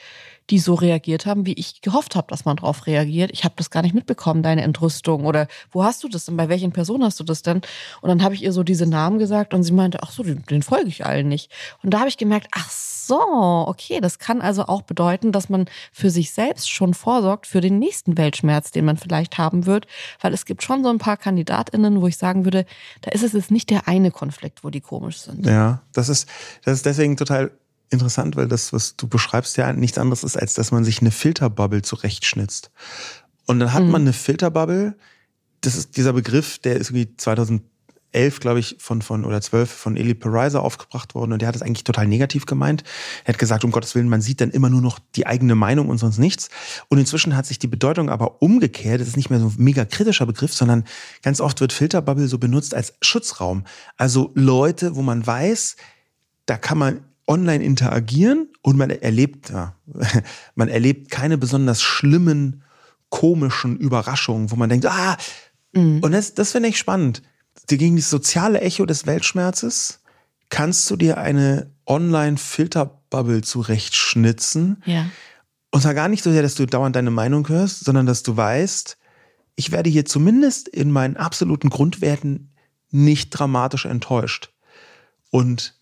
die so reagiert haben, wie ich gehofft habe, dass man drauf reagiert. Ich habe das gar nicht mitbekommen, deine Entrüstung. Oder wo hast du das denn? Bei welchen Personen hast du das denn? Und dann habe ich ihr so diese Namen gesagt und sie meinte, ach so, den, den folge ich allen nicht. Und da habe ich gemerkt, ach so, okay, das kann also auch bedeuten, dass man für sich selbst schon vorsorgt für den nächsten Weltschmerz, den man vielleicht haben wird. Weil es gibt schon so ein paar KandidatInnen, wo ich sagen würde, da ist es jetzt nicht der eine Konflikt, wo die komisch sind. Ja, das ist, das ist deswegen total interessant, weil das, was du beschreibst, ja nichts anderes ist, als dass man sich eine Filterbubble zurechtschnitzt. Und dann hat Mhm. man eine Filterbubble, das ist dieser Begriff, der ist irgendwie 2011, glaube ich, von, von, oder 12 von Eli Pariser aufgebracht worden und der hat es eigentlich total negativ gemeint. Er hat gesagt, um Gottes Willen, man sieht dann immer nur noch die eigene Meinung und sonst nichts. Und inzwischen hat sich die Bedeutung aber umgekehrt. Das ist nicht mehr so ein mega kritischer Begriff, sondern ganz oft wird Filterbubble so benutzt als Schutzraum. Also Leute, wo man weiß, da kann man online interagieren und man erlebt, ja, man erlebt keine besonders schlimmen, komischen Überraschungen, wo man denkt, ah, und das, das finde ich spannend. Gegen das soziale Echo des Weltschmerzes kannst du dir eine Online-Filterbubble zurechtschnitzen. Ja. Und zwar gar nicht so sehr, dass du dauernd deine Meinung hörst, sondern dass du weißt, ich werde hier zumindest in meinen absoluten Grundwerten nicht dramatisch enttäuscht. Und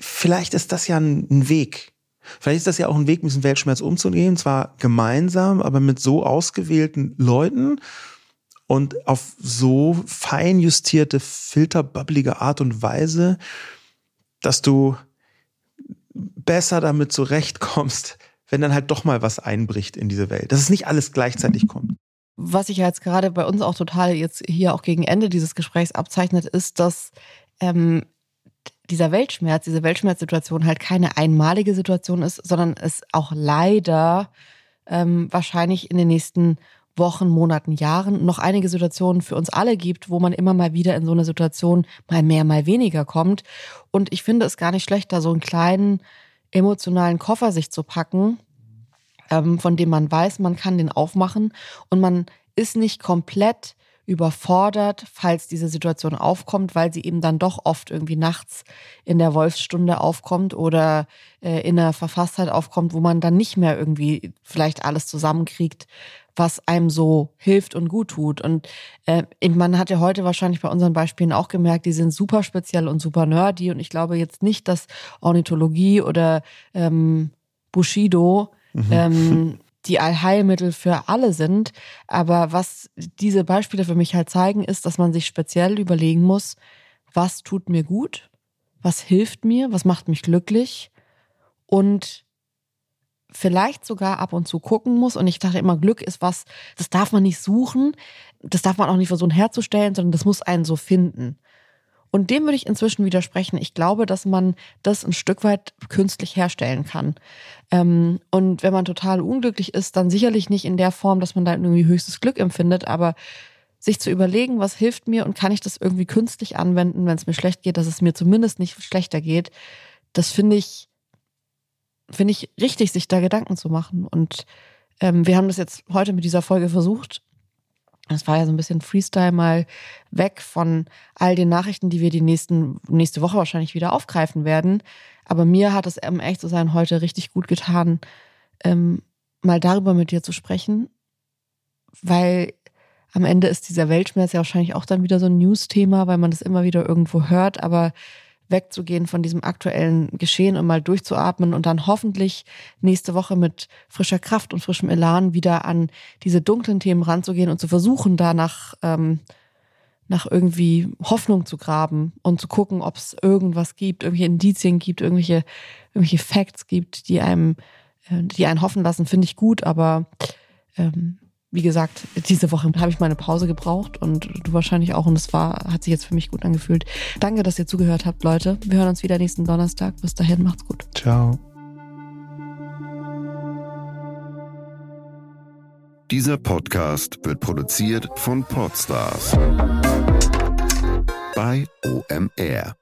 vielleicht ist das ja ein, Weg. Vielleicht ist das ja auch ein Weg, mit diesem Weltschmerz umzugehen, zwar gemeinsam, aber mit so ausgewählten Leuten und auf so fein justierte, filterbubbelige Art und Weise, dass du besser damit zurechtkommst, wenn dann halt doch mal was einbricht in diese Welt. Dass es nicht alles gleichzeitig kommt. Was sich jetzt gerade bei uns auch total jetzt hier auch gegen Ende dieses Gesprächs abzeichnet, ist, dass ähm, dieser Weltschmerz, diese Weltschmerzsituation halt keine einmalige Situation ist, sondern es auch leider ähm, wahrscheinlich in den nächsten Wochen, Monaten, Jahren noch einige Situationen für uns alle gibt, wo man immer mal wieder in so eine Situation mal mehr, mal weniger kommt. Und ich finde es gar nicht schlecht, da so einen kleinen emotionalen Koffer sich zu packen, ähm, von dem man weiß, man kann den aufmachen und man ist nicht komplett überfordert, falls diese Situation aufkommt, weil sie eben dann doch oft irgendwie nachts in der Wolfsstunde aufkommt oder äh, in der Verfasstheit aufkommt, wo man dann nicht mehr irgendwie vielleicht alles zusammenkriegt, was einem so hilft und gut tut. Und äh, man hat ja heute wahrscheinlich bei unseren Beispielen auch gemerkt, die sind super speziell und super nerdy. Und ich glaube jetzt nicht, dass Ornithologie oder ähm, Bushido ähm, die Allheilmittel für alle sind. Aber was diese Beispiele für mich halt zeigen, ist, dass man sich speziell überlegen muss, was tut mir gut, was hilft mir, was macht mich glücklich und vielleicht sogar ab und zu gucken muss. Und ich dachte immer, Glück ist was, das darf man nicht suchen, das darf man auch nicht versuchen herzustellen, sondern das muss einen so finden. Und dem würde ich inzwischen widersprechen. Ich glaube, dass man das ein Stück weit künstlich herstellen kann. Ähm, und wenn man total unglücklich ist, dann sicherlich nicht in der Form, dass man da irgendwie höchstes Glück empfindet, aber sich zu überlegen, was hilft mir und kann ich das irgendwie künstlich anwenden, wenn es mir schlecht geht, dass es mir zumindest nicht schlechter geht, das finde ich, finde ich richtig, sich da Gedanken zu machen. Und ähm, wir haben das jetzt heute mit dieser Folge versucht. Das war ja so ein bisschen Freestyle mal weg von all den Nachrichten, die wir die nächsten, nächste Woche wahrscheinlich wieder aufgreifen werden. Aber mir hat es, um echt zu sein, heute richtig gut getan, ähm, mal darüber mit dir zu sprechen, weil am Ende ist dieser Weltschmerz ja wahrscheinlich auch dann wieder so ein News-Thema, weil man das immer wieder irgendwo hört, aber wegzugehen von diesem aktuellen Geschehen und mal durchzuatmen und dann hoffentlich nächste Woche mit frischer Kraft und frischem Elan wieder an diese dunklen Themen ranzugehen und zu versuchen, danach ähm, nach irgendwie Hoffnung zu graben und zu gucken, ob es irgendwas gibt, irgendwelche Indizien gibt, irgendwelche, irgendwelche Facts gibt, die einem, äh, die einen hoffen lassen, finde ich gut, aber ähm, wie gesagt, diese Woche habe ich meine Pause gebraucht und du wahrscheinlich auch und es war, hat sich jetzt für mich gut angefühlt. Danke, dass ihr zugehört habt, Leute. Wir hören uns wieder nächsten Donnerstag. Bis dahin, macht's gut. Ciao. Dieser Podcast wird produziert von Podstars bei OMR.